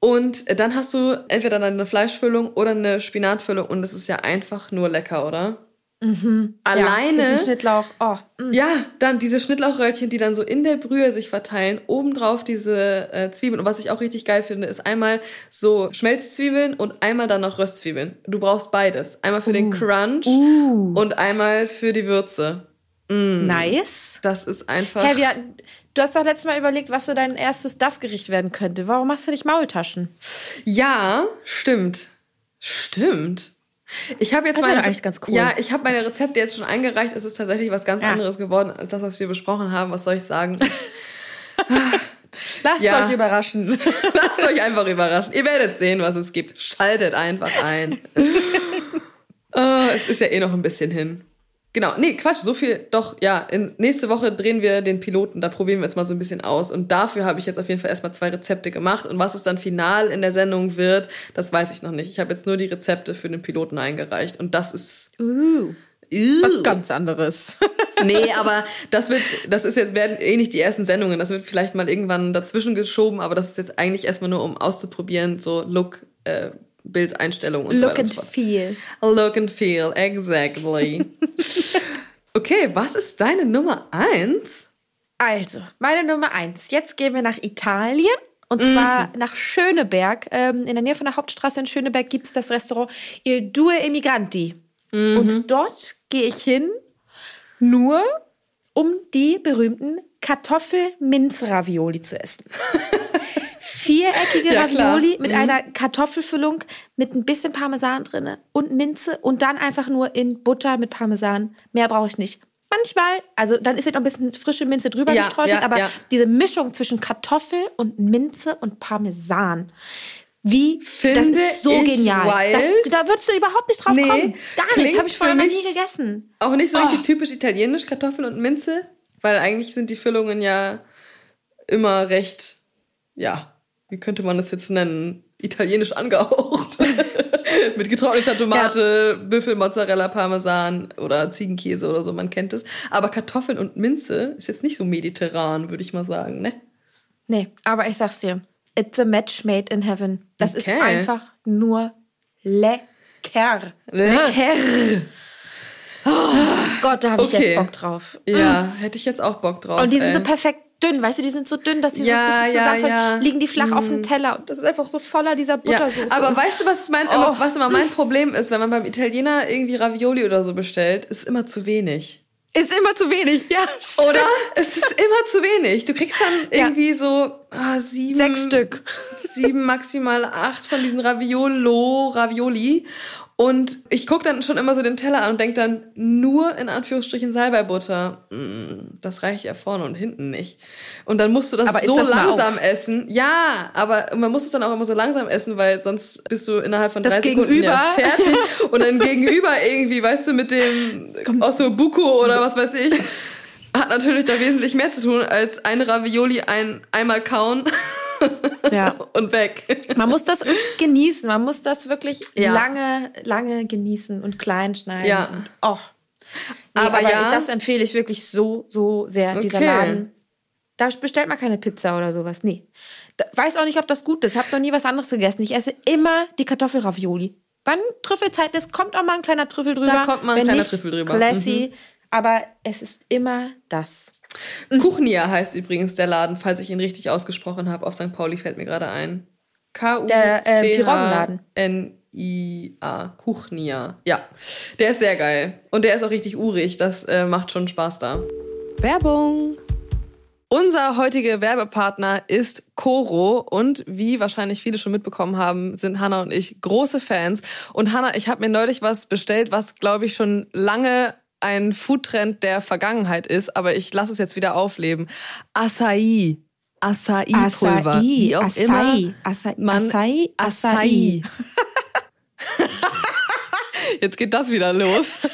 Und dann hast du entweder eine Fleischfüllung oder eine Spinatfüllung und es ist ja einfach nur lecker, oder? Mhm. Alleine. Ja, Schnittlauch. Oh. Mm. Ja, dann diese Schnittlauchröllchen, die dann so in der Brühe sich verteilen. Obendrauf diese äh, Zwiebeln. Und was ich auch richtig geil finde, ist einmal so Schmelzzwiebeln und einmal dann noch Röstzwiebeln. Du brauchst beides. Einmal für uh. den Crunch uh. und einmal für die Würze. Mm. Nice. Das ist einfach. Hey, wir, du hast doch letztes Mal überlegt, was so dein erstes das Gericht werden könnte. Warum machst du nicht Maultaschen? Ja, stimmt. Stimmt. Ich habe jetzt das meine, eigentlich ganz cool. Ja, ich habe meine Rezepte jetzt schon eingereicht. Es ist tatsächlich was ganz ja. anderes geworden als das, was wir besprochen haben. Was soll ich sagen? Lasst ja. euch überraschen. Lasst euch einfach überraschen. Ihr werdet sehen, was es gibt. Schaltet einfach ein. oh, es ist ja eh noch ein bisschen hin. Genau, nee, Quatsch, so viel, doch, ja, in, nächste Woche drehen wir den Piloten, da probieren wir jetzt mal so ein bisschen aus. Und dafür habe ich jetzt auf jeden Fall erstmal zwei Rezepte gemacht. Und was es dann final in der Sendung wird, das weiß ich noch nicht. Ich habe jetzt nur die Rezepte für den Piloten eingereicht. Und das ist. Uh, uh. Was ganz anderes. nee, aber das wird, das ist jetzt, werden eh nicht die ersten Sendungen. Das wird vielleicht mal irgendwann dazwischen geschoben, aber das ist jetzt eigentlich erstmal nur, um auszuprobieren, so Look, äh, Bildeinstellung und Look so weiter. Look and feel. Look and feel, exactly. okay, was ist deine Nummer eins? Also, meine Nummer eins. Jetzt gehen wir nach Italien Und zwar nach Schöneberg. Ähm, in der Nähe von der Hauptstraße in Schöneberg gibt es das Restaurant Il Due Emigranti. Und dort gehe ich hin, nur um die berühmten Kartoffel-Minz-Ravioli zu essen. Viereckige Ja, klar. Ravioli mit einer Kartoffelfüllung mit ein bisschen Parmesan drinne und Minze und dann einfach nur in Butter mit Parmesan. Mehr brauche ich nicht. Manchmal, also dann ist wird noch ein bisschen frische Minze drüber Ja, gestreut, ja, aber ja. diese Mischung zwischen Kartoffel und Minze und Parmesan. Wie Finde das ist so ich genial. wild. Das, da würdest du überhaupt nicht drauf Nee, kommen. Gar nicht. Habe ich vorher noch nie gegessen. Auch nicht so richtig Oh. typisch italienisch, Kartoffeln und Minze, weil eigentlich sind die Füllungen ja immer recht, ja, wie könnte man das jetzt nennen? Italienisch angehaucht. Mit getrockneter Tomate, Büffel, Mozzarella, Parmesan oder Ziegenkäse oder so, man kennt es. Aber Kartoffeln und Minze ist jetzt nicht so mediterran, würde ich mal sagen, ne? Nee, aber ich sag's dir. It's a match made in heaven. Das Okay. ist einfach nur lecker. Lecker! Gott, da habe ich Okay. jetzt Bock drauf. Ja, hätte ich jetzt auch Bock drauf. Und die sind ey. so perfekt dünn, weißt du, die sind so dünn, dass sie so Ja, ein bisschen ja, zusammenfallen. ja. Mhm. Liegen die flach auf dem Teller und das ist einfach so voller dieser Ja, Buttersoße. aber weißt du, was, mein, Oh. immer, was immer mein Problem ist, wenn man beim Italiener irgendwie Ravioli oder so bestellt, ist immer zu wenig. ist immer zu wenig, ja. Oder? es ist immer zu wenig. Du kriegst dann Ja. irgendwie so ah, sieben, Sechs Stück. sieben, maximal acht von diesen Raviolo, Ravioli. Und ich gucke dann schon immer so den Teller an und denke dann nur in Anführungsstrichen Salbeibutter. Mm, Das reicht ja vorne und hinten nicht. Und dann musst du das Aber so das langsam essen. Ja, aber man muss es dann auch immer so langsam essen, weil sonst bist du innerhalb von Das drei Sekunden ja Gegenüber. fertig. Und dann gegenüber irgendwie, weißt du, mit dem Ossobuco oder was weiß ich, hat natürlich da wesentlich mehr zu tun, als eine Ravioli ein, einmal kauen Ja. und weg. Man muss das genießen. Man muss das wirklich Ja. lange, lange genießen und klein schneiden. Ja. Und, oh. Nee, Aber aber ja. das empfehle ich wirklich so, so sehr, dieser Okay. Laden. Da bestellt man keine Pizza oder sowas. Nee. Da, weiß auch nicht, ob das gut ist. Hab noch nie was anderes gegessen. Ich esse immer die Kartoffelravioli. Wann Trüffelzeit ist, kommt auch mal ein kleiner Trüffel drüber. Da kommt mal ein Wenn kleiner nicht, Trüffel drüber. Mhm. Classy. Aber es ist immer das. Kuchnia heißt übrigens der Laden, falls ich ihn richtig ausgesprochen habe. Auf St. Pauli fällt mir gerade ein. Äh. K-U-C-H-N-I-A. Kuchnia. Ja, der ist sehr geil. Und der ist auch richtig urig. Das äh, macht schon Spaß da. Werbung. Unser heutiger Werbepartner ist Coro und wie wahrscheinlich viele schon mitbekommen haben, sind Hanna und ich große Fans. Und Hanna, ich habe mir neulich was bestellt, was glaube ich schon lange ein Foodtrend der Vergangenheit ist, aber ich lasse es jetzt wieder aufleben. Acai. Acai-Pulver. Acai, Wie auch Acai, immer. Acai, man, Acai, Acai. Jetzt geht das wieder los.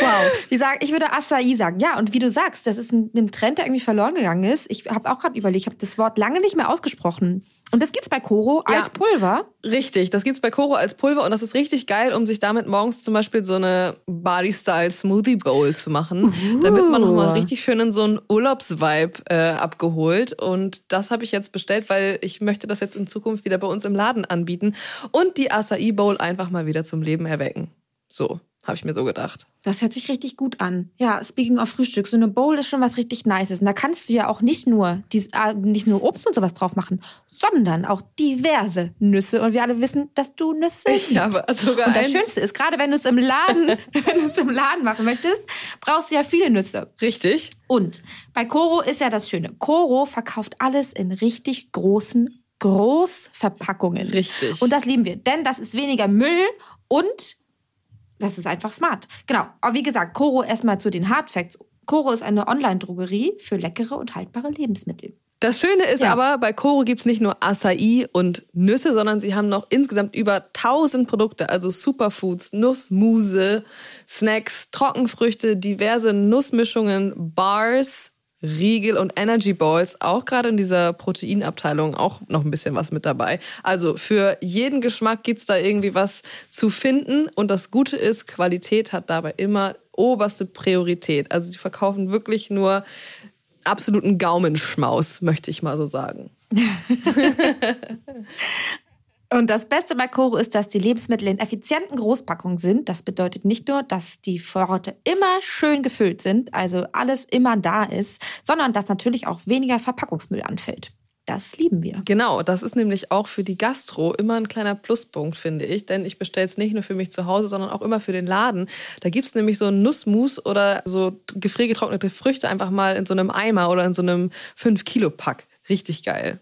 Wow. Wie sag, ich würde Acai sagen. Ja, und wie du sagst, das ist ein, ein Trend, der irgendwie verloren gegangen ist. Ich habe auch gerade überlegt, ich habe das Wort lange nicht mehr ausgesprochen. Und das gibt's bei Koro Ja. als Pulver. Richtig, das gibt's bei Koro als Pulver und das ist richtig geil, um sich damit morgens zum Beispiel so eine Body-Style Smoothie Bowl zu machen. Da wird man nochmal richtig schön in so einen Urlaubsvibe äh, abgeholt. Und das habe ich jetzt bestellt, weil ich möchte das jetzt in Zukunft wieder bei uns im Laden anbieten und die Acai Bowl einfach mal wieder zum Leben erwecken. So, habe ich mir so gedacht. Das hört sich richtig gut an. Ja, speaking of Frühstück, so eine Bowl ist schon was richtig Nices. Und da kannst du ja auch nicht nur, dies, äh, nicht nur Obst und sowas drauf machen, sondern auch diverse Nüsse. Und wir alle wissen, dass du Nüsse Ich liebst. habe sogar Und das Schönste ist, gerade wenn du es im Laden, wenn du es im Laden machen möchtest, brauchst du ja viele Nüsse. Richtig. Und bei Coro ist ja das Schöne. Coro verkauft alles in richtig großen Großverpackungen. Richtig. Und das lieben wir, denn das ist weniger Müll und das ist einfach smart. Genau. Aber wie gesagt, Coro erstmal zu den Hard Facts. Coro ist eine Online-Drogerie für leckere und haltbare Lebensmittel. Das Schöne ist Ja. aber, bei Koro gibt's nicht nur Acai und Nüsse, sondern sie haben noch insgesamt über 1000 Produkte, also Superfoods, Nussmuse, Snacks, Trockenfrüchte, diverse Nussmischungen, Bars, Riegel und Energy Balls, auch gerade in dieser Proteinabteilung auch noch ein bisschen was mit dabei. Also für jeden Geschmack gibt's da irgendwie was zu finden und das Gute ist, Qualität hat dabei immer oberste Priorität. Also sie verkaufen wirklich nur absoluten Gaumenschmaus, möchte ich mal so sagen. Und das Beste bei Coro ist, dass die Lebensmittel in effizienten Großpackungen sind. Das bedeutet nicht nur, dass die Vorräte immer schön gefüllt sind, also alles immer da ist, sondern dass natürlich auch weniger Verpackungsmüll anfällt. Das lieben wir. Genau, das ist nämlich auch für die Gastro immer ein kleiner Pluspunkt, finde ich. Denn ich bestelle es nicht nur für mich zu Hause, sondern auch immer für den Laden. Da gibt es nämlich so einen Nussmus oder so gefriergetrocknete Früchte einfach mal in so einem Eimer oder in so einem 5-Kilo-Pack. Richtig geil.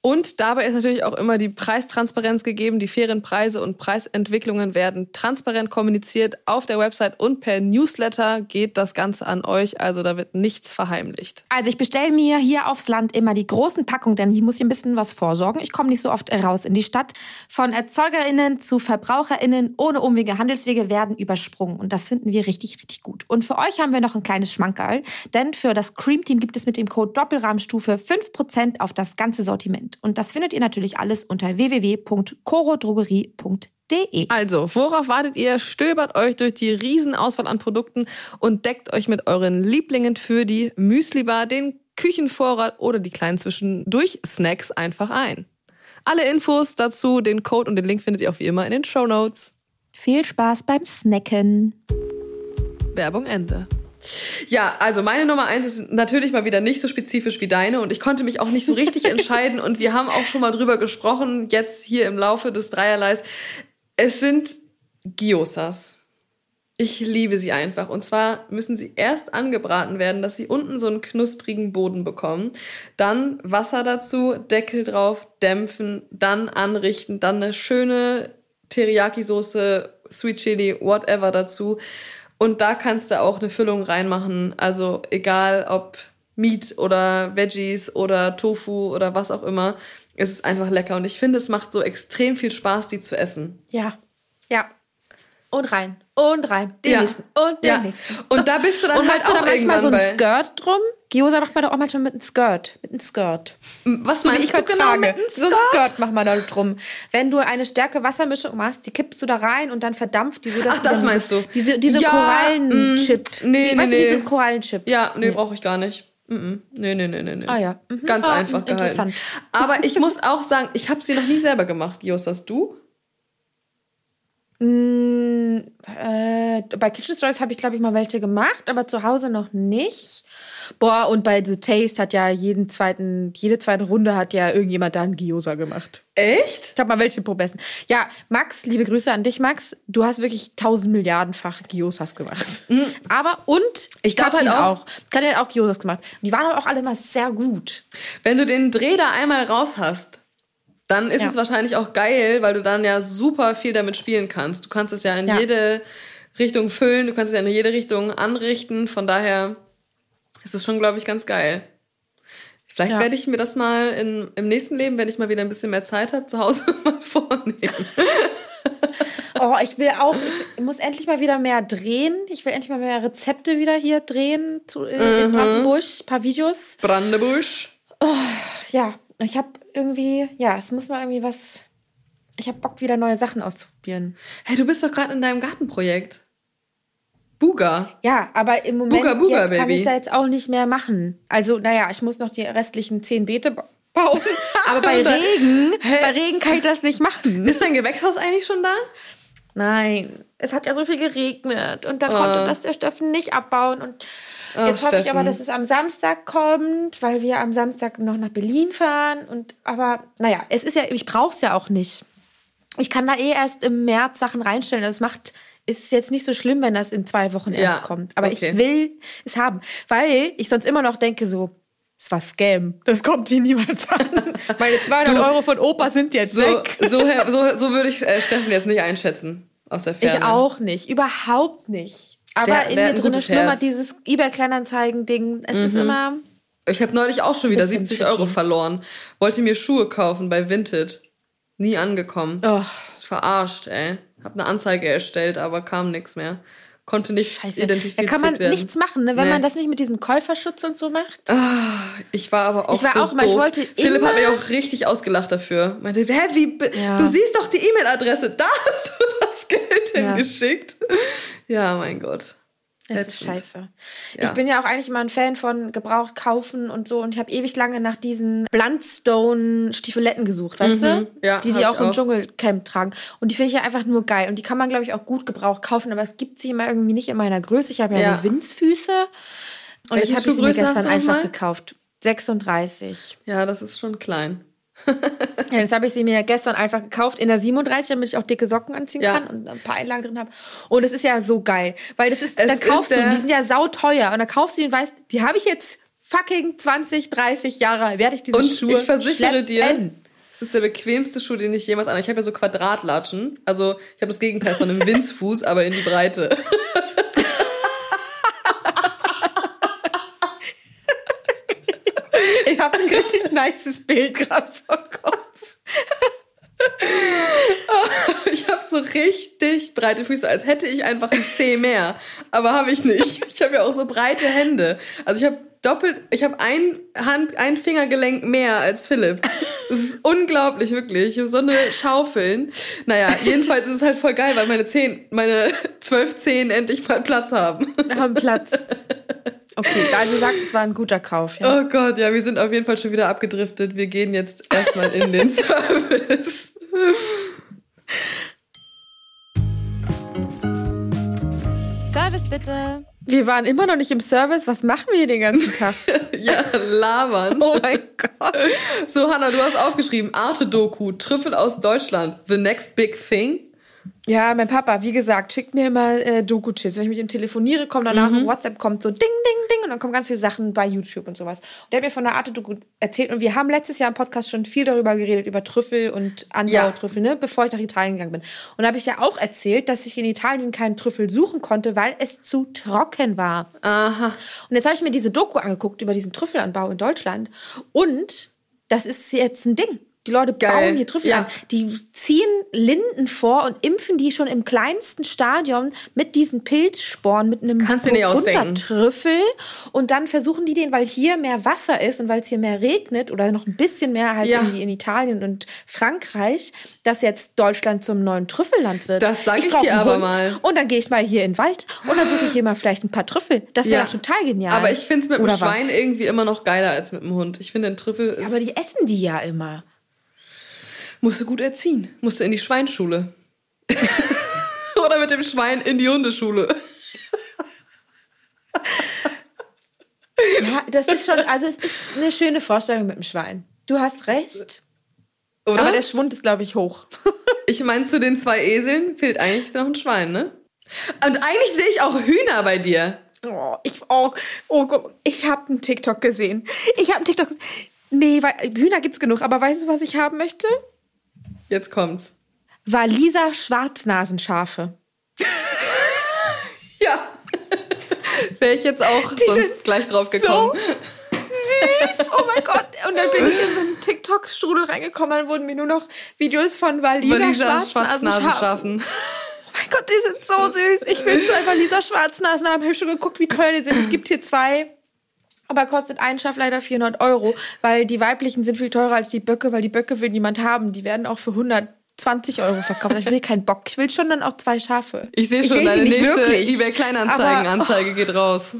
Und dabei ist natürlich auch immer die Preistransparenz gegeben. Die fairen Preise und Preisentwicklungen werden transparent kommuniziert auf der Website und per Newsletter geht das Ganze an euch. Also da wird nichts verheimlicht. Also ich bestelle mir hier aufs Land immer die großen Packungen, denn ich muss hier ein bisschen was vorsorgen. Ich komme nicht so oft raus in die Stadt. Von ErzeugerInnen zu VerbraucherInnen ohne Umwege, Handelswege werden übersprungen. Und das finden wir richtig, richtig gut. Und für euch haben wir noch ein kleines Schmankerl, denn für das Cream Team gibt es mit dem Code Doppelrahmstufe 5% auf das ganze Sortiment. Und das findet ihr natürlich alles unter www.corodrogerie.de. Also, worauf wartet ihr? Stöbert euch durch die Riesenauswahl an Produkten und deckt euch mit euren Lieblingen für die Müslibar, den Küchenvorrat oder die kleinen Zwischendurch-Snacks einfach ein. Alle Infos dazu, den Code und den Link findet ihr auch wie immer in den Show Notes. Viel Spaß beim Snacken. Werbung Ende. Ja, also meine Nummer eins ist natürlich mal wieder nicht so spezifisch wie deine und ich konnte mich auch nicht so richtig entscheiden und wir haben auch schon mal drüber gesprochen, jetzt hier im Laufe des Dreierleis. Es sind Gyosas. Ich liebe sie einfach. Und zwar müssen sie erst angebraten werden, dass sie unten so einen knusprigen Boden bekommen. Dann Wasser dazu, Deckel drauf, dämpfen, dann anrichten, dann eine schöne Teriyaki-Soße, Sweet Chili, whatever dazu. Und da kannst du auch eine Füllung reinmachen. Also egal ob Meat oder Veggies oder Tofu oder was auch immer. Es ist einfach lecker. Und ich finde, es macht so extrem viel Spaß, die zu essen. Ja, ja. Und rein. Und rein. Den Ja. nächsten. Und den Ja. nächsten. Und da bist du dann Und halt machst du da auch manchmal so ein Skirt drum? Gyoza macht man doch auch manchmal mit einem Skirt. Mit einem Skirt. Was So meinst ich du heute genau trage. So ein Skirt macht man da drum. Wenn du eine stärke Wassermischung machst, die kippst du da rein und dann verdampft die so, dass Ach, du das meinst du. Diese, diese Ja, Korallenchip. mm, nee, Die- nee, weißt du, nee. diese Korallenchip. Ja, nee, brauche ich gar nicht. Mhm. Nee, nee, nee, nee, nee. Ah ja. Mhm. Ganz Ah, einfach gehalten. interessant. Aber ich muss auch sagen, ich habe sie noch nie selber gemacht. Jos, hast du? Mm, äh, bei Kitchen Stories habe ich, glaube ich, mal welche gemacht, aber zu Hause noch nicht. Boah, und bei The Taste hat ja jeden zweiten, jede zweite Runde hat ja irgendjemand da einen Gyoza gemacht. Echt? Ich habe mal welche probiert. Ja, Max, liebe Grüße an dich, Max. Du hast wirklich tausend Milliardenfach Gyozas gemacht. Aber und Ich glaub halt auch- auch. Katrin hat auch Gyozas gemacht. Und die waren aber auch alle immer sehr gut. Wenn du den Dreh da einmal raus hast, dann ist Ja. es wahrscheinlich auch geil, weil du dann ja super viel damit spielen kannst. Du kannst es ja in Ja. jede Richtung füllen, du kannst es ja in jede Richtung anrichten. Von daher ist es schon, glaube ich, ganz geil. Vielleicht Ja. werde ich mir das mal in, im nächsten Leben, wenn ich mal wieder ein bisschen mehr Zeit habe, zu Hause mal vornehmen. Oh, ich will auch, ich muss endlich mal wieder mehr drehen. Ich will endlich mal mehr Rezepte wieder hier drehen zu, in, Mhm. in Brandenburg. Ein paar Videos. Brandebusch. Ja, ich habe irgendwie, ja, es muss mal irgendwie was. Ich habe Bock, wieder neue Sachen auszuprobieren. Hey, du bist doch gerade in deinem Gartenprojekt. Buga. Ja, aber im Moment Buga, Buga, jetzt kann Baby. ich da jetzt auch nicht mehr machen. Also, naja, ich muss noch die restlichen zehn Beete ba- bauen. Aber bei Regen, Hä? bei Regen kann ich das nicht machen. Ist dein Gewächshaus eigentlich schon da? Nein, es hat ja so viel geregnet und da konnte das der Steffen nicht abbauen. Und Oh, jetzt hoffe ich Steffen. aber, dass es am Samstag kommt, weil wir am Samstag noch nach Berlin fahren. Und aber naja, es ist ja, ich brauche es ja auch nicht. Ich kann da eh erst im März Sachen reinstellen. Das macht ist jetzt nicht so schlimm, wenn das in zwei Wochen Ja, erst kommt. Aber okay. ich will es haben, weil ich sonst immer noch denke so. Es war Scam. Das kommt hier niemals an. Meine 200 Du- Euro von Opa sind jetzt So, weg. so, so, so würde ich äh, Steffen jetzt nicht einschätzen. Aus der Ferne. Ich auch nicht, überhaupt nicht. Aber Der- in der mir drin schlummert dieses eBay-Kleinanzeigen-Ding. Es ist immer. Ich habe neulich auch schon wieder Bisschen 70 tricky. Euro verloren. Wollte mir Schuhe kaufen bei Vinted. Nie angekommen. Oh. Verarscht, ey. Hab eine Anzeige erstellt, aber kam nichts mehr. Konnte nicht Scheiße. identifiziert Da kann man werden. nichts machen, ne? wenn Nee. man das nicht mit diesem Käuferschutz und so macht. Ah, ich war aber auch Ich war so auch mal, ich wollte Philipp hat mich auch richtig ausgelacht dafür. Meinte, hä, wie, Ja. du siehst doch die E-Mail-Adresse, da hast du das Geld Ja. hingeschickt. Ja, mein Gott. Das ist scheiße. Ja. Ich bin ja auch eigentlich immer ein Fan von gebraucht kaufen und so und ich habe ewig lange nach diesen Blundstone Stiefeletten gesucht, weißt du? Mhm. Ja, die die ich auch im auch. Dschungelcamp tragen und die finde ich ja einfach nur geil und die kann man glaube ich auch gut gebraucht kaufen, aber es gibt sie immer irgendwie nicht in meiner Größe. Ich habe ja, Ja. so Winzfüße und Welche jetzt habe ich sie mir gestern du einfach gekauft. 36. Ja, das ist schon klein. Ja, jetzt habe ich sie mir gestern einfach gekauft in der 37, damit ich auch dicke Socken anziehen Ja. kann und ein paar Einlagen drin habe. Und es ist ja so geil, weil das ist, Es dann kaufst ist du, die sind ja sauteuer und dann kaufst du die und weißt, die habe ich jetzt fucking 20, 30 Jahre, werde ich diese Und Schuhe ich versichere dir, es ist der bequemste Schuh, den ich jemals an. Ich habe ja so Quadratlatschen. Also ich habe das Gegenteil von einem Winzfuß, aber in die Breite. Ich habe ein richtig nices Bild gerade vor Kopf. Ich habe so richtig breite Füße, als hätte ich einfach ein Zeh mehr. Aber habe ich nicht. Ich habe ja auch so breite Hände. Also ich habe doppelt, ich habe ein Hand, ein Fingergelenk mehr als Philipp. Das ist unglaublich, wirklich. Ich so eine Schaufeln. Naja, jedenfalls ist es halt voll geil, weil meine Zehen, meine zwölf Zehen endlich mal Platz haben. Haben Platz. Okay, also du sagst, es war ein guter Kauf, ja. Oh Gott, ja, wir sind auf jeden Fall schon wieder abgedriftet. Wir gehen jetzt erstmal in den Service. Service bitte. Wir waren immer noch nicht im Service. Was machen wir hier den ganzen Tag? Ja, labern. Oh mein Gott. So, Hanna, du hast aufgeschrieben, Arte-Doku, Trüffel aus Deutschland, the next big thing. Ja, mein Papa, wie gesagt, schickt mir immer äh, Doku-Tipps. Wenn ich mit ihm telefoniere, kommt danach auf WhatsApp, kommt so ding, ding, ding und dann kommen ganz viele Sachen bei YouTube und sowas. Und der hat mir von der Arte-Doku erzählt und wir haben letztes Jahr im Podcast schon viel darüber geredet, über Trüffel und Anbautrüffel, ne, bevor ich nach Italien gegangen bin. Und da habe ich ja auch erzählt, dass ich in Italien keinen Trüffel suchen konnte, weil es zu trocken war. Aha. Und jetzt habe ich mir diese Doku angeguckt über diesen Trüffelanbau in Deutschland. Und das ist jetzt ein Ding. Die Leute Geil. bauen hier Trüffel Ja. an. Die ziehen Linden vor und impfen die schon im kleinsten Stadion mit diesen Pilzsporen, mit einem Kannst du dir nicht ausdenken. Trüffel. Und dann versuchen die den, weil hier mehr Wasser ist und weil es hier mehr regnet oder noch ein bisschen mehr als Ja. irgendwie in Italien und Frankreich, dass jetzt Deutschland zum neuen Trüffelland wird. Das sag ich brauch dir aber Hund mal. Und dann gehe ich mal hier in den Wald und dann suche ich hier mal vielleicht ein paar Trüffel. Das wäre Ja. total genial. Aber ich finde es mit dem Schwein was? irgendwie immer noch geiler als mit dem Hund. Ich finde den Trüffel ist, Aber die essen die ja immer. Musst du gut erziehen. Musst du in die Schweinschule. Oder mit dem Schwein in die Hundeschule. Ja, das ist schon, also es ist eine schöne Vorstellung mit dem Schwein. Du hast recht. Oder? Aber der Schwund ist, glaube ich, hoch. ich meine, zu den zwei Eseln fehlt eigentlich noch ein Schwein, ne? Und eigentlich sehe ich auch Hühner bei dir. Oh, ich, oh, oh, guck, ich habe einen TikTok gesehen. Ich habe einen TikTok. Nee, weil, Hühner gibt's genug. Aber weißt du, was ich haben möchte? Jetzt kommt's. Waliser Schwarznasenschafe. Ja. Wäre ich jetzt auch sonst gleich drauf gekommen. So süß. Oh mein Gott. Und dann bin ich in so einen TikTok-Strudel reingekommen. Dann wurden mir nur noch Videos von Waliser Schwarznasenschafen. Schwarznasenschafen. Oh mein Gott, die sind so süß. Ich will zwei Waliser Schwarznasen haben. Ich habe schon geguckt, wie teuer die sind. Es gibt hier zwei. Aber kostet ein Schaf leider 400 Euro, weil die weiblichen sind viel teurer als die Böcke, weil die Böcke will niemand haben. Die werden auch für 120 Euro verkauft. Ich will keinen Bock. Ich will schon dann auch zwei Schafe. Ich sehe schon, sie deine nächste wirklich. eBay Kleinanzeigen-Anzeige geht raus.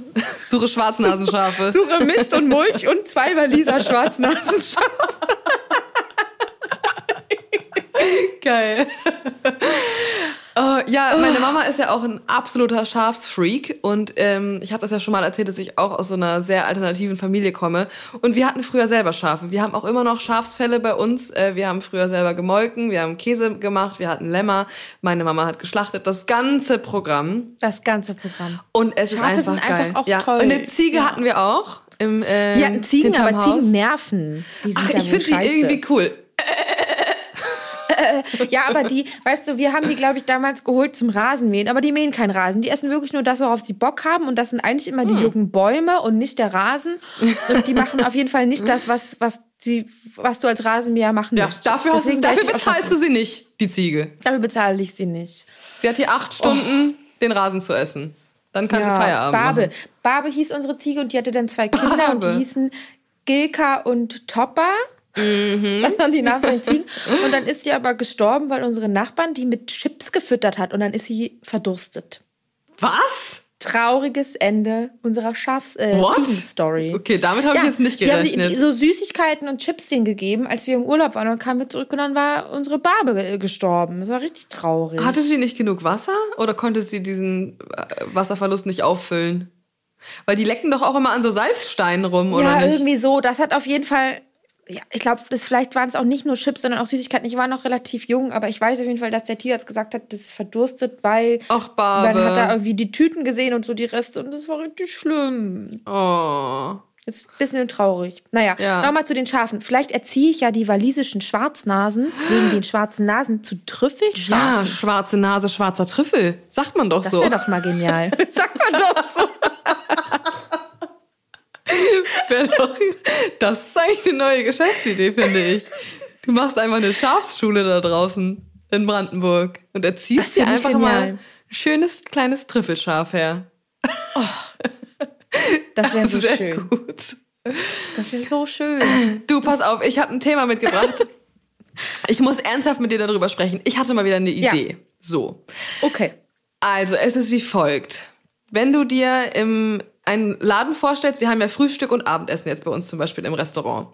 Suche Schwarznasenschafe. Suche Mist und Mulch und zwei Waliser Schwarznasenschafe. Geil. Äh, ja, meine Mama ist ja auch ein absoluter Schafsfreak und ähm, ich habe das ja schon mal erzählt, dass ich auch aus so einer sehr alternativen Familie komme und wir hatten früher selber Schafe. Wir haben auch immer noch Schafsfälle bei uns. Äh, wir haben früher selber gemolken, wir haben Käse gemacht, wir hatten Lämmer. Meine Mama hat geschlachtet, das ganze Programm Das ganze Programm. und es ist Schafe einfach sind geil. einfach auch ja. toll. Und eine Ziege Ja. hatten wir auch im äh, Wir hatten Ziegen, aber. Ziegen nerven. Ach, ja ich finde die irgendwie cool. Ja, aber die, weißt du, wir haben die, glaube ich, damals geholt zum Rasenmähen, aber die mähen keinen Rasen. Die essen wirklich nur das, worauf sie Bock haben. Und das sind eigentlich immer die Hm. jungen Bäume und nicht der Rasen. Und die machen auf jeden Fall nicht das, was, was, sie, was du als Rasenmäher machen Ja, möchtest. dafür, hast Deswegen dafür bezahlst du sie nicht, die Ziege. Dafür bezahle ich sie nicht. Sie hat hier acht Stunden, den Rasen zu essen. Dann kann sie Feierabend Barbe. machen. Barbe hieß unsere Ziege und die hatte dann zwei Kinder und Barbe. die hießen Gilka und Topper. Mhm. Das waren die den Ziegen. Und dann ist sie aber gestorben, weil unsere Nachbarn die mit Chips gefüttert hat und dann ist sie verdurstet. Was? Trauriges Ende unserer Schafs äh? Ziegen-Story. Okay, damit habe ich jetzt nicht Die haben gerechnet. sie so Süßigkeiten und Chips denen gegeben, als wir im Urlaub waren. Und dann kamen wir zurück und dann war unsere Barbe äh, gestorben. Das war richtig traurig. Hatte sie nicht genug Wasser oder konnte sie diesen äh, Wasserverlust nicht auffüllen? Weil die lecken doch auch immer an so Salzsteinen rum, oder ja, nicht? irgendwie so. Das hat auf jeden Fall. Ja, ich glaube, das vielleicht waren es auch nicht nur Chips, sondern auch Süßigkeiten. Ich war noch relativ jung, aber ich weiß auf jeden Fall, dass der Tierarzt gesagt hat, das ist verdurstet, weil Ach, Barbe. dann hat er irgendwie die Tüten gesehen und so die Reste und das war richtig schlimm. Oh. Ist ein bisschen traurig. Naja, Ja. nochmal zu den Schafen. Vielleicht erziehe ich ja die walisischen Schwarznasen wegen den schwarzen Nasen zu Ja, Trüffelschafen. schwarze Nase, schwarzer Trüffel. Sagt man doch das so. wäre doch mal genial. Sagt man doch so. Doch, das ist eigentlich eine neue Geschäftsidee, finde ich. Du machst einfach eine Schafsschule da draußen in Brandenburg und erziehst dir einfach mal ein schönes kleines Trüffelschaf her. Das wäre so Sehr schön. gut. Das wäre so schön. Du, pass auf, ich habe ein Thema mitgebracht. Ich muss ernsthaft mit dir darüber sprechen. Ich hatte mal wieder eine Ja. Idee. So. Okay. Also, es ist wie folgt. Wenn du dir im einen Laden vorstellst, wir haben ja Frühstück und Abendessen jetzt bei uns zum Beispiel im Restaurant.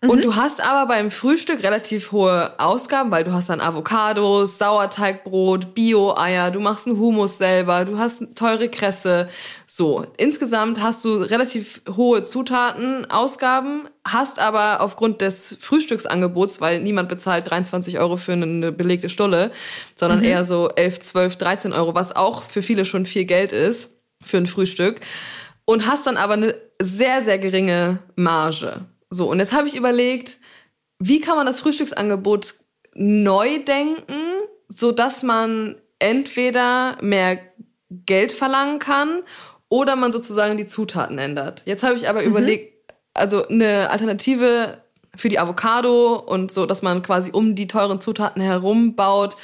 Und du hast aber beim Frühstück relativ hohe Ausgaben, weil du hast dann Avocados, Sauerteigbrot, Bio-Eier, du machst einen Hummus selber, du hast teure Kresse. So, insgesamt hast du relativ hohe Zutatenausgaben, hast aber aufgrund des Frühstücksangebots, weil niemand bezahlt 23 Euro für eine belegte Stulle, sondern eher so 11, 12, 13 Euro, was auch für viele schon viel Geld ist für ein Frühstück und hast dann aber eine sehr, sehr geringe Marge. So, und jetzt habe ich überlegt, wie kann man das Frühstücksangebot neu denken, so dass man entweder mehr Geld verlangen kann oder man sozusagen die Zutaten ändert. Jetzt habe ich aber überlegt, also eine Alternative für die Avocado und so, dass man quasi um die teuren Zutaten herum baut.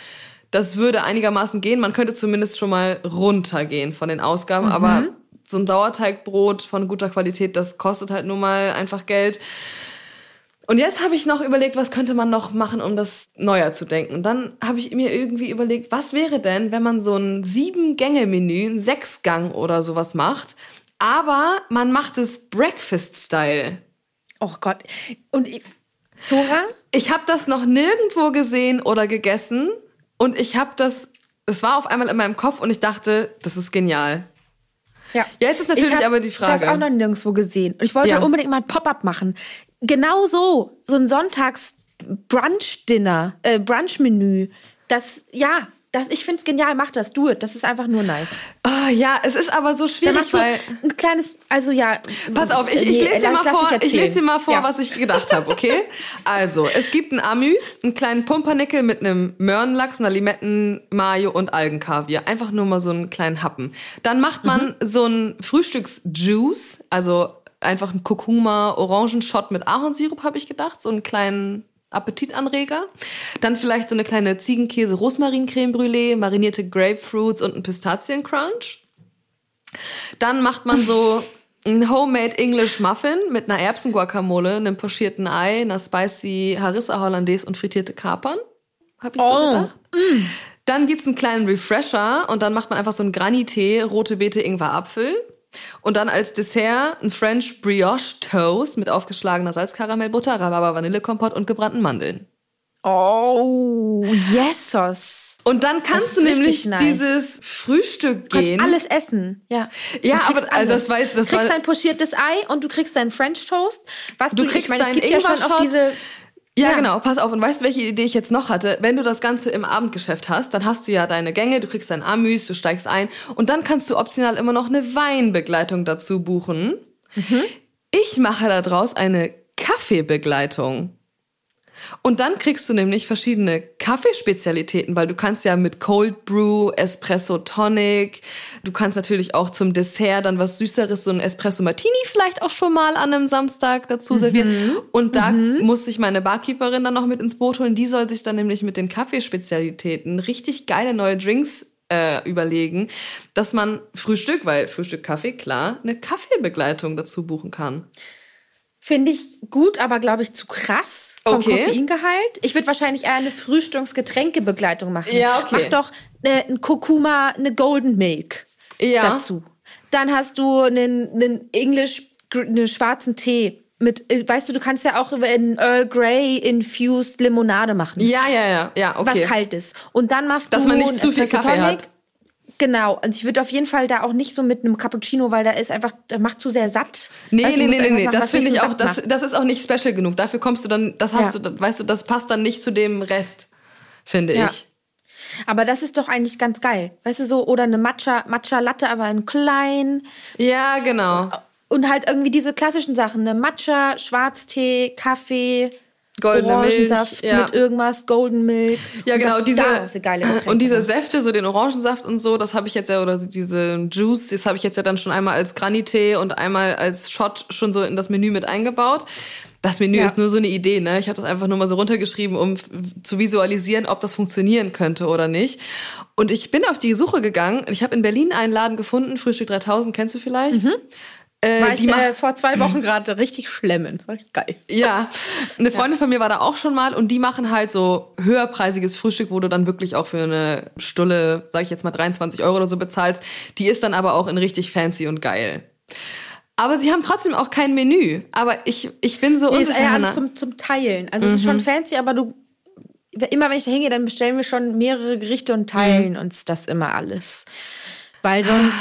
Das würde einigermaßen gehen. Man könnte zumindest schon mal runtergehen von den Ausgaben, aber so ein Sauerteigbrot von guter Qualität, das kostet halt nun mal einfach Geld. Und jetzt habe ich noch überlegt, was könnte man noch machen, um das neuer zu denken. Und dann habe ich mir irgendwie überlegt, was wäre denn, wenn man so ein Sieben-Gänge-Menü, ein Sechs-Gang oder sowas macht, aber man macht es Breakfast-Style. Oh Gott. Und ich, Zora? Ich habe das noch nirgendwo gesehen oder gegessen und ich habe das, es war auf einmal in meinem Kopf und ich dachte, das ist genial. Ja. Jetzt ist natürlich Ich aber die Frage. Das auch noch nirgendwo gesehen. Und ich wollte Ja. unbedingt mal ein Pop-up machen. Genau so. So ein Sonntags-Brunch-Dinner, äh, Brunch-Menü. Das, ja, das, ich finde es genial. Mach das, do it. Das ist einfach nur nice. Ah, ja, es ist aber so Dann schwierig, weil ein kleines, also ja. Pass auf, ich, ich nee, lese dir lass- vor, dich ich lese dir mal vor, erzählen. was ich gedacht habe, okay? Also, es gibt ein Amüs, einen kleinen Pumpernickel mit einem Möhrenlachs, einer Limetten, Mayo und Algenkaviar. Einfach nur mal so einen kleinen Happen. Dann macht man so einen Frühstücksjuice, also einfach einen Kurkuma Orangenshot mit Ahornsirup, habe ich gedacht, so einen kleinen Appetitanreger. Dann vielleicht so eine kleine Ziegenkäse Rosmarin Creme Brûlée, marinierte Grapefruits und ein Pistaziencrunch. Dann macht man so ein Homemade English Muffin mit einer Erbsenguacamole, einem pochierten Ei, einer spicy Harissa Hollandaise und frittierte Kapern. Hab ich so Oh. gedacht. Dann gibt's einen kleinen Refresher und dann macht man einfach so einen Granny-Tee, rote Beete, Ingwer, Apfel. Und dann als Dessert ein French Brioche Toast mit aufgeschlagener Salzkaramellbutter, Rhabarber Vanillekompott und gebrannten Mandeln. Oh, yesos. Und dann kannst du nämlich nice. dieses Frühstück Du kannst gehen. alles essen, ja. Ja, Du aber, also das weiß- das du kriegst dein pochiertes Ei und du kriegst deinen French Toast. Was Du du, kriegst ich meine, es gibt ja schon auch diese Ja, Ja. genau. Pass auf. Und weißt du, welche Idee ich jetzt noch hatte? Wenn du das Ganze im Abendgeschäft hast, dann hast du ja deine Gänge, du kriegst dein Amüs, du steigst ein und dann kannst du optional immer noch eine Weinbegleitung dazu buchen. Ich mache daraus eine Kaffeebegleitung. Und dann kriegst du nämlich verschiedene Kaffeespezialitäten, weil du kannst ja mit Cold Brew, Espresso Tonic, du kannst natürlich auch zum Dessert dann was Süßeres, so ein Espresso Martini vielleicht auch schon mal an einem Samstag dazu servieren. Und da muss sich meine Barkeeperin dann noch mit ins Boot holen. Die soll sich dann nämlich mit den Kaffeespezialitäten richtig geile neue Drinks äh, überlegen, dass man Frühstück, weil Frühstück Kaffee, klar, eine Kaffeebegleitung dazu buchen kann. Finde ich gut, aber glaube ich zu krass vom Okay. Koffeingehalt. Ich würde wahrscheinlich eher eine Frühstücksgetränkebegleitung machen. Ja, okay. Mach doch äh, ein Kurkuma, eine Golden Milk Ja. dazu. Dann hast du einen, einen English, einen schwarzen Tee mit, äh, weißt du, du kannst ja auch in Earl Grey infused Limonade machen. Ja, ja, ja, ja, okay. Was kalt ist. Und dann machst Dass du man nicht zu viel Kaffee hat. Genau. Und ich würde auf jeden Fall da auch nicht so mit einem Cappuccino, weil da ist einfach, der macht zu sehr satt. Nee, du, nee, nee, nee, nee. Das finde ich auch, das, macht. das ist auch nicht special genug. Dafür kommst du dann, das hast Ja. du, dann- weißt du, das passt dann nicht zu dem Rest, finde Ja. ich. Aber das ist doch eigentlich ganz geil. Weißt du, so, oder eine Matcha, Matcha Latte, aber in klein. Ja, genau. Und halt irgendwie diese klassischen Sachen, ne? Matcha, Schwarztee, Kaffee, Goldene Orangensaft Milch, ja. mit irgendwas, Golden Milk. Ja, Und genau, diese, und diese machst. Säfte, so den Orangensaft und so, das habe ich jetzt ja, oder diese Juice, das habe ich jetzt ja dann schon einmal als Granitee und einmal als Shot schon so in das Menü mit eingebaut. Das Menü Ja. ist nur so eine Idee, ne? Ich habe das einfach nur mal so runtergeschrieben, um zu visualisieren, ob das funktionieren könnte oder nicht. Und ich bin auf die Suche gegangen. Ich habe in Berlin einen Laden gefunden, Frühstück 3000, kennst du vielleicht? Äh, War ich äh, vor zwei Wochen gerade richtig schlemmen. War echt geil. ja, eine Freundin von mir war da auch schon mal und die machen halt so höherpreisiges Frühstück, wo du dann wirklich auch für eine Stulle, sag ich jetzt mal 23 Euro oder so bezahlst. Die ist dann aber auch in richtig fancy und geil. Aber sie haben trotzdem auch kein Menü. Aber ich, ich bin so Nee, ist unsicher. eher Hannah. alles zum, zum Teilen. Also es ist schon fancy, aber du immer wenn ich da hingehe, dann bestellen wir schon mehrere Gerichte und teilen uns das immer alles. Weil sonst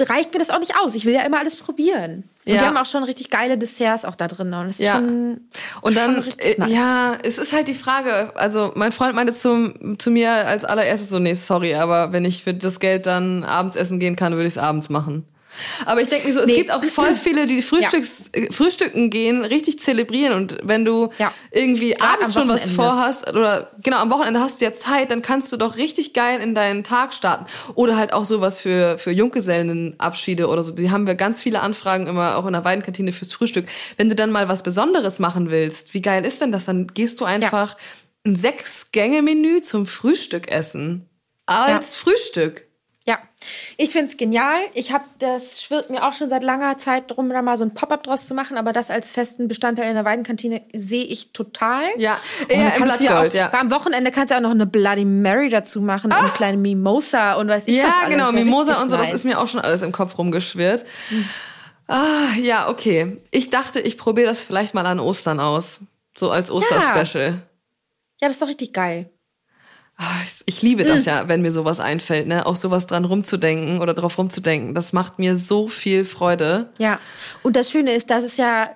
reicht mir das auch nicht aus. Ich will ja immer alles probieren. Und Ja. die haben auch schon richtig geile Desserts auch da drin. Und Ja. schon Und dann, äh, nice. ja, es ist halt die Frage, also mein Freund meinte zu, zu mir als allererstes so, nee, sorry, aber wenn ich für das Geld dann abends essen gehen kann, würde ich es abends machen. Aber ich denke mir so, es Nee. gibt auch voll viele, die Frühstücks, äh, Frühstücken gehen, richtig zelebrieren und wenn du Ja. irgendwie Gerade abends schon was vorhast oder genau am Wochenende hast du ja Zeit, dann kannst du doch richtig geil in deinen Tag starten oder halt auch sowas für für Junggesellenabschiede oder so. Die haben wir ganz viele Anfragen immer auch in der Weidenkantine fürs Frühstück. Wenn du dann mal was Besonderes machen willst, wie geil ist denn das? Dann gehst du einfach ein Sechs-Gänge-Menü zum Frühstück essen als Frühstück. Ja, ich find's genial. Ich habe das schwirrt mir auch schon seit langer Zeit drum, da mal so ein Pop-up draus zu machen, aber das als festen Bestandteil in der Weidenkantine sehe ich total. Ja, eher im du ja Blattgold, auch, ja. Am Wochenende kannst du auch noch eine Bloody Mary dazu machen und eine kleine Mimosa und weiß ich was Ja, alles. genau, Das ja Mimosa richtig und so, das nice. ist mir auch schon alles im Kopf rumgeschwirrt. Ah, ja, okay. Ich dachte, ich probiere das vielleicht mal an Ostern aus. So als Osterspecial. Ja, das ist doch richtig geil. Ah, ich, ich liebe das ja, wenn mir sowas einfällt, ne? Auf sowas dran rumzudenken oder drauf rumzudenken. Das macht mir so viel Freude. Ja. Und das Schöne ist, das ist ja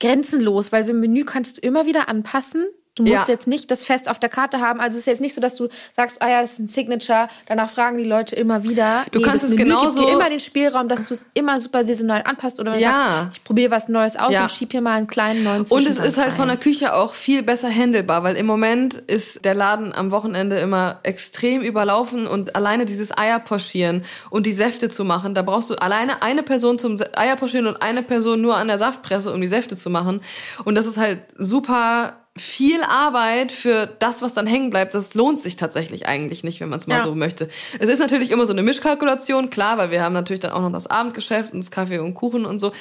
grenzenlos, weil so ein Menü kannst du immer wieder anpassen. Du musst Ja. jetzt nicht das fest auf der Karte haben. Also es ist jetzt nicht so, dass du sagst, ah ja, das ist ein Signature. Danach fragen die Leute immer wieder. Du kannst das es Menü genauso- gibt dir immer den Spielraum, dass du es immer super saisonal anpasst oder wenn du Ja. sagst, ich probiere was Neues aus Ja. und schieb hier mal einen kleinen neuen Und es ist halt von rein. der Küche auch viel besser handelbar, weil im Moment ist der Laden am Wochenende immer extrem überlaufen und alleine dieses Eierposchieren und die Säfte zu machen, da brauchst du alleine eine Person zum Eierposchieren und eine Person nur an der Saftpresse, um die Säfte zu machen. Und das ist halt super viel Arbeit für das, was dann hängen bleibt. Das lohnt sich tatsächlich eigentlich nicht, wenn man es mal Ja. so möchte. Es ist natürlich immer so eine Mischkalkulation, klar, weil wir haben natürlich dann auch noch das Abendgeschäft und das Kaffee und Kuchen und so.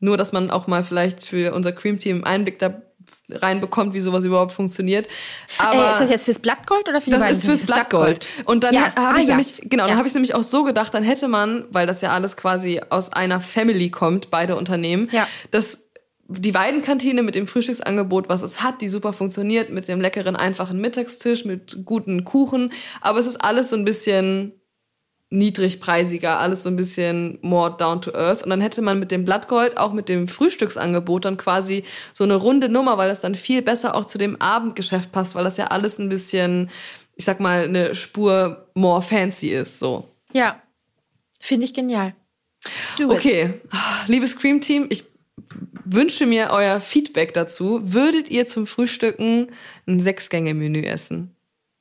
Nur, dass man auch mal vielleicht für unser Cream-Team Einblick da reinbekommt, wie sowas überhaupt funktioniert. Aber Ey, ist das jetzt fürs Blattgold oder für die das ist fürs Blattgold. Und dann Ja. ha- habe Ah, ich ja. nämlich, genau, dann Ja. habe ich nämlich auch so gedacht, dann hätte man, weil das ja alles quasi aus einer Family kommt, beide Unternehmen, Ja. dass die Weidenkantine mit dem Frühstücksangebot, was es hat, die super funktioniert, mit dem leckeren, einfachen Mittagstisch, mit guten Kuchen, aber es ist alles so ein bisschen niedrigpreisiger, alles so ein bisschen more down to earth. Und dann hätte man mit dem Blattgold auch mit dem Frühstücksangebot dann quasi so eine runde Nummer, weil das dann viel besser auch zu dem Abendgeschäft passt, weil das ja alles ein bisschen, ich sag mal, eine Spur more fancy ist, so. Ja. Finde ich genial. Do it. Okay, liebes Cream Team, ich wünsche mir euer Feedback dazu. Würdet ihr zum Frühstücken ein Sechsgänge-Menü essen?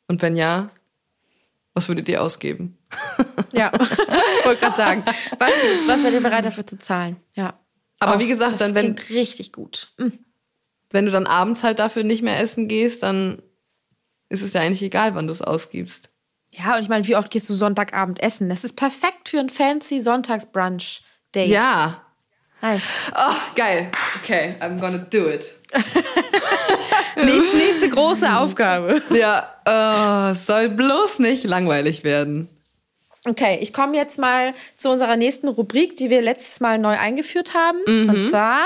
Und wenn ja, was würdet ihr ausgeben? Ja. Wollte gerade sagen. Was, was wärt ihr bereit dafür zu zahlen? Ja. Aber Auch, wie gesagt, das dann wenn, klingt richtig gut. Mhm. wenn du dann abends halt dafür nicht mehr essen gehst, dann ist es ja eigentlich egal, wann du es ausgibst. Ja, und ich meine, wie oft gehst du Sonntagabend essen? Das ist perfekt für ein fancy Sonntagsbrunch-Date. Ja. Nice. Oh, geil. Okay, I'm gonna do it. Nächste, nächste große Aufgabe. Ja, es soll bloß nicht langweilig werden. Okay, ich komme jetzt mal zu unserer nächsten Rubrik, die wir letztes Mal neu eingeführt haben. Und zwar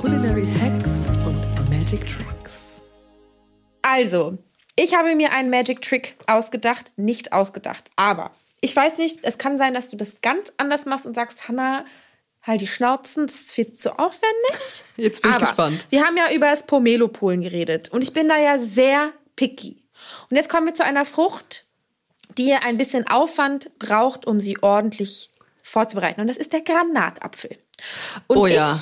Culinary Hacks und Magic Tricks. Also, Ich habe mir einen Magic Trick ausgedacht, nicht ausgedacht. Aber ich weiß nicht, es kann sein, dass du das ganz anders machst und sagst, Hannah, halt die Schnauzen, das ist viel zu aufwendig. Jetzt bin ich Aber gespannt. Wir haben ja über das Pomelo-Polen geredet und ich bin da ja sehr picky. Und jetzt kommen wir zu einer Frucht, die ein bisschen Aufwand braucht, um sie ordentlich vorzubereiten. Und das ist der Granatapfel. Und Oh ja.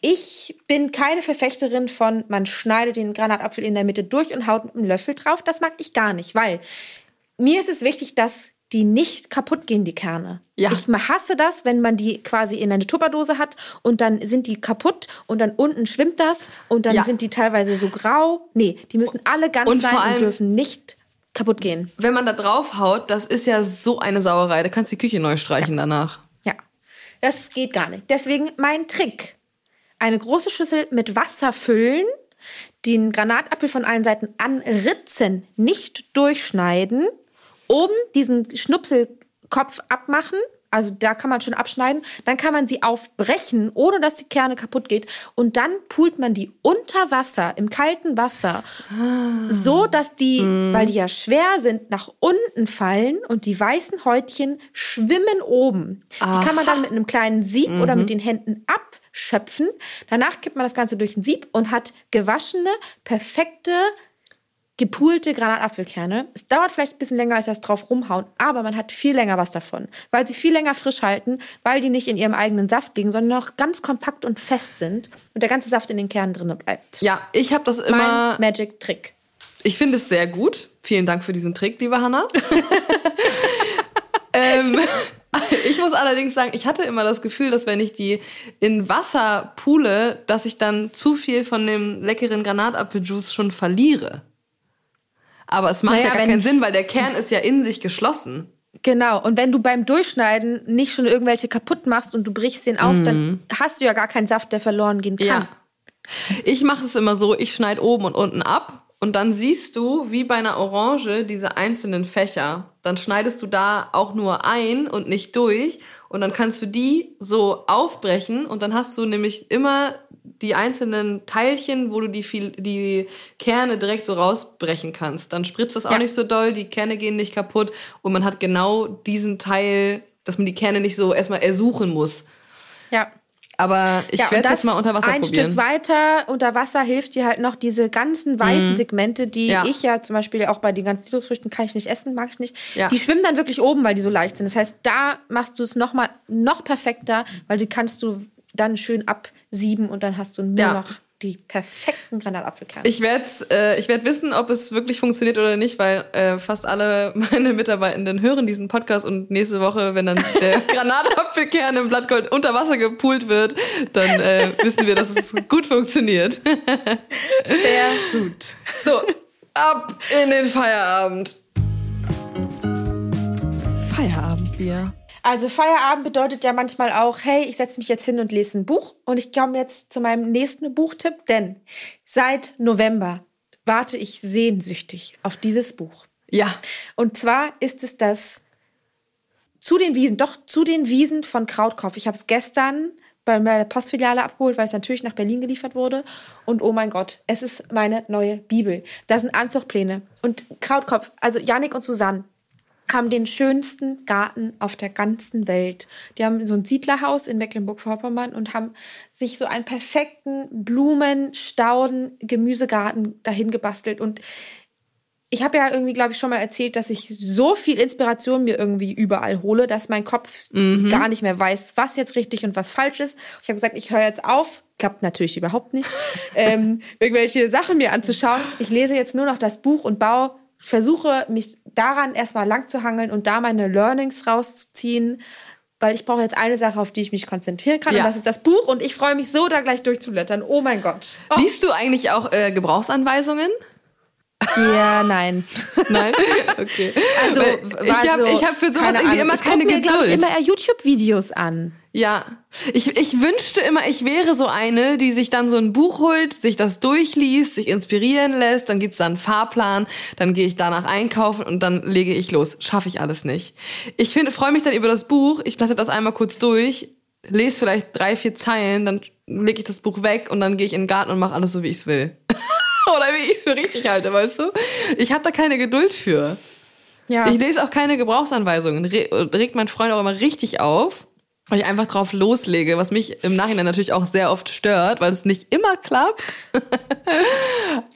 Ich, ich bin keine Verfechterin von, man schneidet den Granatapfel in der Mitte durch und haut mit einem Löffel drauf. Das mag ich gar nicht, weil mir ist es wichtig, dass die nicht kaputt gehen, die Kerne. Ja. Ich hasse das, wenn man die quasi in eine Tupperdose hat und dann sind die kaputt und dann unten schwimmt das und dann Ja. sind die teilweise so grau. Nee, die müssen alle ganz Und sein allem- und dürfen nicht kaputt gehen. Wenn man da drauf haut, das ist ja so eine Sauerei. Da kannst du die Küche neu streichen danach. Ja, das geht gar nicht. Deswegen mein Trick. Eine große Schüssel mit Wasser füllen, den Granatapfel von allen Seiten anritzen, nicht durchschneiden, oben diesen Schnupselkopf abmachen, also da kann man schon abschneiden, dann kann man sie aufbrechen, ohne dass die Kerne kaputt geht und dann pult man die unter Wasser, im kalten Wasser, so dass die, weil die ja schwer sind, nach unten fallen und die weißen Häutchen schwimmen oben. Die kann man dann mit einem kleinen Sieb oder mit den Händen abschöpfen. Danach kippt man das Ganze durch ein Sieb und hat gewaschene, perfekte, gepulte Granatapfelkerne. Es dauert vielleicht ein bisschen länger als das drauf rumhauen, aber man hat viel länger was davon, weil sie viel länger frisch halten, weil die nicht in ihrem eigenen Saft liegen, sondern noch ganz kompakt und fest sind und der ganze Saft in den Kernen drin bleibt. Ja, ich habe das Mein immer. Magic Trick. Ich finde es sehr gut. Vielen Dank für diesen Trick, liebe Hanna. ähm, ich muss allerdings sagen, ich hatte immer das Gefühl, dass wenn ich die in Wasser pule, dass ich dann zu viel von dem leckeren Granatapfeljuice schon verliere. Aber es macht Naja, ja gar keinen Sinn, weil der Kern ist ja in sich geschlossen. Genau, und wenn du beim Durchschneiden nicht schon irgendwelche kaputt machst und du brichst den auf, dann hast du ja gar keinen Saft, der verloren gehen kann. Ja. Ich mache es immer so, ich schneide oben und unten ab und dann siehst du, wie bei einer Orange, diese einzelnen Fächer. Dann schneidest du da auch nur ein und nicht durch und dann kannst du die so aufbrechen und dann hast du nämlich immer die einzelnen Teilchen, wo du die, viel, die Kerne direkt so rausbrechen kannst. Dann spritzt das auch Ja. nicht so doll, die Kerne gehen nicht kaputt und man hat genau diesen Teil, dass man die Kerne nicht so erstmal ersuchen muss. Ja. Aber ich ja, werde das jetzt mal unter Wasser ein probieren. Stück weiter unter Wasser hilft dir halt noch diese ganzen weißen Segmente, die Ja. ich ja zum Beispiel auch bei den ganzen Zitrusfrüchten kann ich nicht essen, mag ich nicht. Ja. Die schwimmen dann wirklich oben, weil die so leicht sind. Das heißt, da machst du es noch mal noch perfekter, weil die kannst du dann schön absieben und dann hast du nur noch die perfekten Granatapfelkerne. Ich werde äh, ich werd wissen, ob es wirklich funktioniert oder nicht, weil äh, fast alle meine Mitarbeitenden hören diesen Podcast und nächste Woche, wenn dann der Granatapfelkern im Blattgold unter Wasser gepult wird, dann äh, wissen wir, dass es gut funktioniert. Sehr gut. So, ab in den Feierabend. Feierabendbier. Also Feierabend bedeutet ja manchmal auch, hey, ich setze mich jetzt hin und lese ein Buch. Und ich komme jetzt zu meinem nächsten Buchtipp, denn seit November warte ich sehnsüchtig auf dieses Buch. Ja, Und zwar ist es das zu den Wiesen, doch zu den Wiesen von Krautkopf. Ich habe es gestern bei der Postfiliale abgeholt, weil es natürlich nach Berlin geliefert wurde. Und oh mein Gott, es ist meine neue Bibel. Da sind Anzugpläne. Und Krautkopf, also Yannick und Susanne, haben den schönsten Garten auf der ganzen Welt. Die haben so ein Siedlerhaus in Mecklenburg-Vorpommern und haben sich so einen perfekten Blumen, Stauden, Gemüsegarten dahin gebastelt. Und ich habe ja irgendwie, glaube ich, schon mal erzählt, dass ich so viel Inspiration mir irgendwie überall hole, dass mein Kopf gar nicht mehr weiß, was jetzt richtig und was falsch ist. Ich habe gesagt, ich höre jetzt auf. Klappt natürlich überhaupt nicht, ähm, irgendwelche Sachen mir anzuschauen. Ich lese jetzt nur noch das Buch und baue, versuche mich daran erstmal lang zu hangeln und da meine Learnings rauszuziehen. Weil ich brauche jetzt eine Sache, auf die ich mich konzentrieren kann. Ja. Und das ist das Buch. Und ich freue mich so, da gleich durchzublättern. Oh mein Gott. Oh. liest du eigentlich auch äh, Gebrauchsanweisungen? Ja, nein. Nein? Okay. Also, ich habe so, hab für sowas irgendwie Ahnung. immer ich keine mir, Geduld. Ich immer eher YouTube-Videos an. Ja, ich, ich wünschte immer, ich wäre so eine, die sich dann so ein Buch holt, sich das durchliest, sich inspirieren lässt, dann gibt's da einen Fahrplan, dann gehe ich danach einkaufen und dann lege ich los. Schaffe ich alles nicht. Ich finde, freue mich dann über das Buch, ich blätter das einmal kurz durch, lese vielleicht drei, vier Zeilen, dann lege ich das Buch weg und dann gehe ich in den Garten und mache alles so, wie ich's will. Oder wie ich es für richtig halte, weißt du? Ich habe da keine Geduld für. Ja. Ich lese auch keine Gebrauchsanweisungen. Re regt mein Freund auch immer richtig auf, weil ich einfach drauf loslege, was mich im Nachhinein natürlich auch sehr oft stört, weil es nicht immer klappt.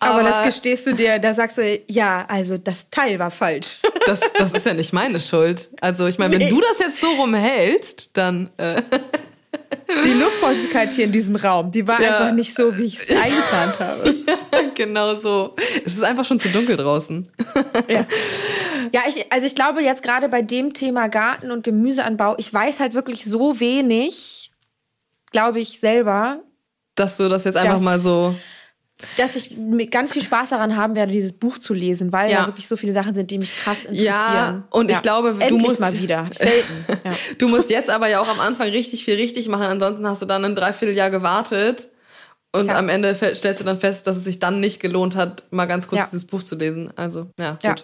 aber, das gestehst du dir, da sagst du, ja, also das Teil war falsch. das, das ist ja nicht meine Schuld. Also ich meine, wenn Nee. du das jetzt so rumhältst, dann äh, Die Luftfeuchtigkeit hier in diesem Raum, die war Ja. einfach nicht so, wie ich es eingeplant habe. genau so. Es ist einfach schon zu dunkel draußen. Ja, ja ich, also ich glaube jetzt gerade bei dem Thema Garten und Gemüseanbau, ich weiß halt wirklich so wenig, glaube ich selber, Dass du das jetzt einfach mal so. Dass ich ganz viel Spaß daran haben werde, dieses Buch zu lesen, weil Ja. da wirklich so viele Sachen sind, die mich krass interessieren. Ja, und ich glaube, du Endlich musst- mal wieder. Selten. Ja. Du musst jetzt aber ja auch am Anfang richtig viel richtig machen, ansonsten hast du dann ein Dreivierteljahr gewartet und Ja. am Ende stellst du dann fest, dass es sich dann nicht gelohnt hat, mal ganz kurz Ja. dieses Buch zu lesen. Also, ja, gut. Ja.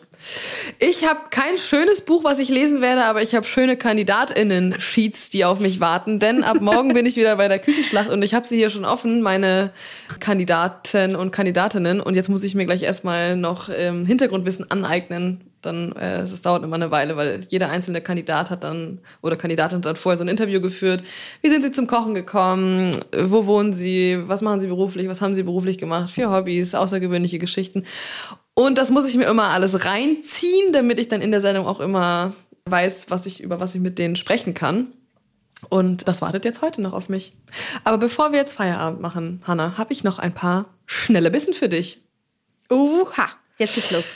Ich habe kein schönes Buch, was ich lesen werde, aber ich habe schöne KandidatInnen-Sheets, die auf mich warten, denn ab morgen bin ich wieder bei der Küchenschlacht und ich habe sie hier schon offen, meine Kandidaten und Kandidatinnen und jetzt muss ich mir gleich erstmal noch ähm, Hintergrundwissen aneignen. Dann, äh, das dauert immer eine Weile, weil jeder einzelne Kandidat hat dann oder Kandidatin hat dann vorher so ein Interview geführt. Wie sind sie zum Kochen gekommen? Wo wohnen sie? Was machen sie beruflich? Was haben sie beruflich gemacht? Für Hobbys, außergewöhnliche Geschichten. Und das muss ich mir immer alles reinziehen, damit ich dann in der Sendung auch immer weiß, was ich, über was ich mit denen sprechen kann. Und das wartet jetzt heute noch auf mich. Aber bevor wir jetzt Feierabend machen, Hanna, habe ich noch ein paar schnelle Bissen für dich. Uha, jetzt geht's los.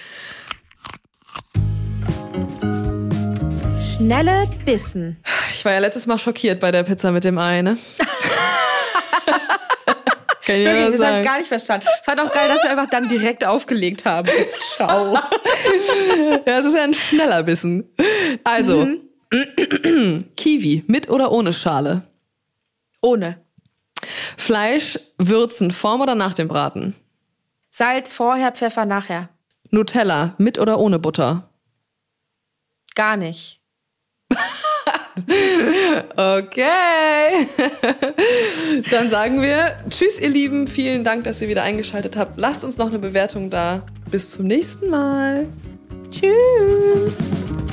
Schnelle Bissen. Ich war ja letztes Mal schockiert bei der Pizza mit dem Ei, ne? Kann ich Wirklich, das habe ich gar nicht verstanden. Fand auch geil, dass wir einfach dann direkt aufgelegt haben. Ciao. Ja, es ist ja ein schneller Bissen. Also, Kiwi, mit oder ohne Schale? Ohne. Fleisch würzen, vorm oder nach dem Braten? Salz vorher, Pfeffer nachher. Nutella, mit oder ohne Butter? Gar nicht. Okay. Dann sagen wir Tschüss, ihr Lieben. Vielen Dank, dass ihr wieder eingeschaltet habt. Lasst uns noch eine Bewertung da. Bis zum nächsten Mal. Tschüss.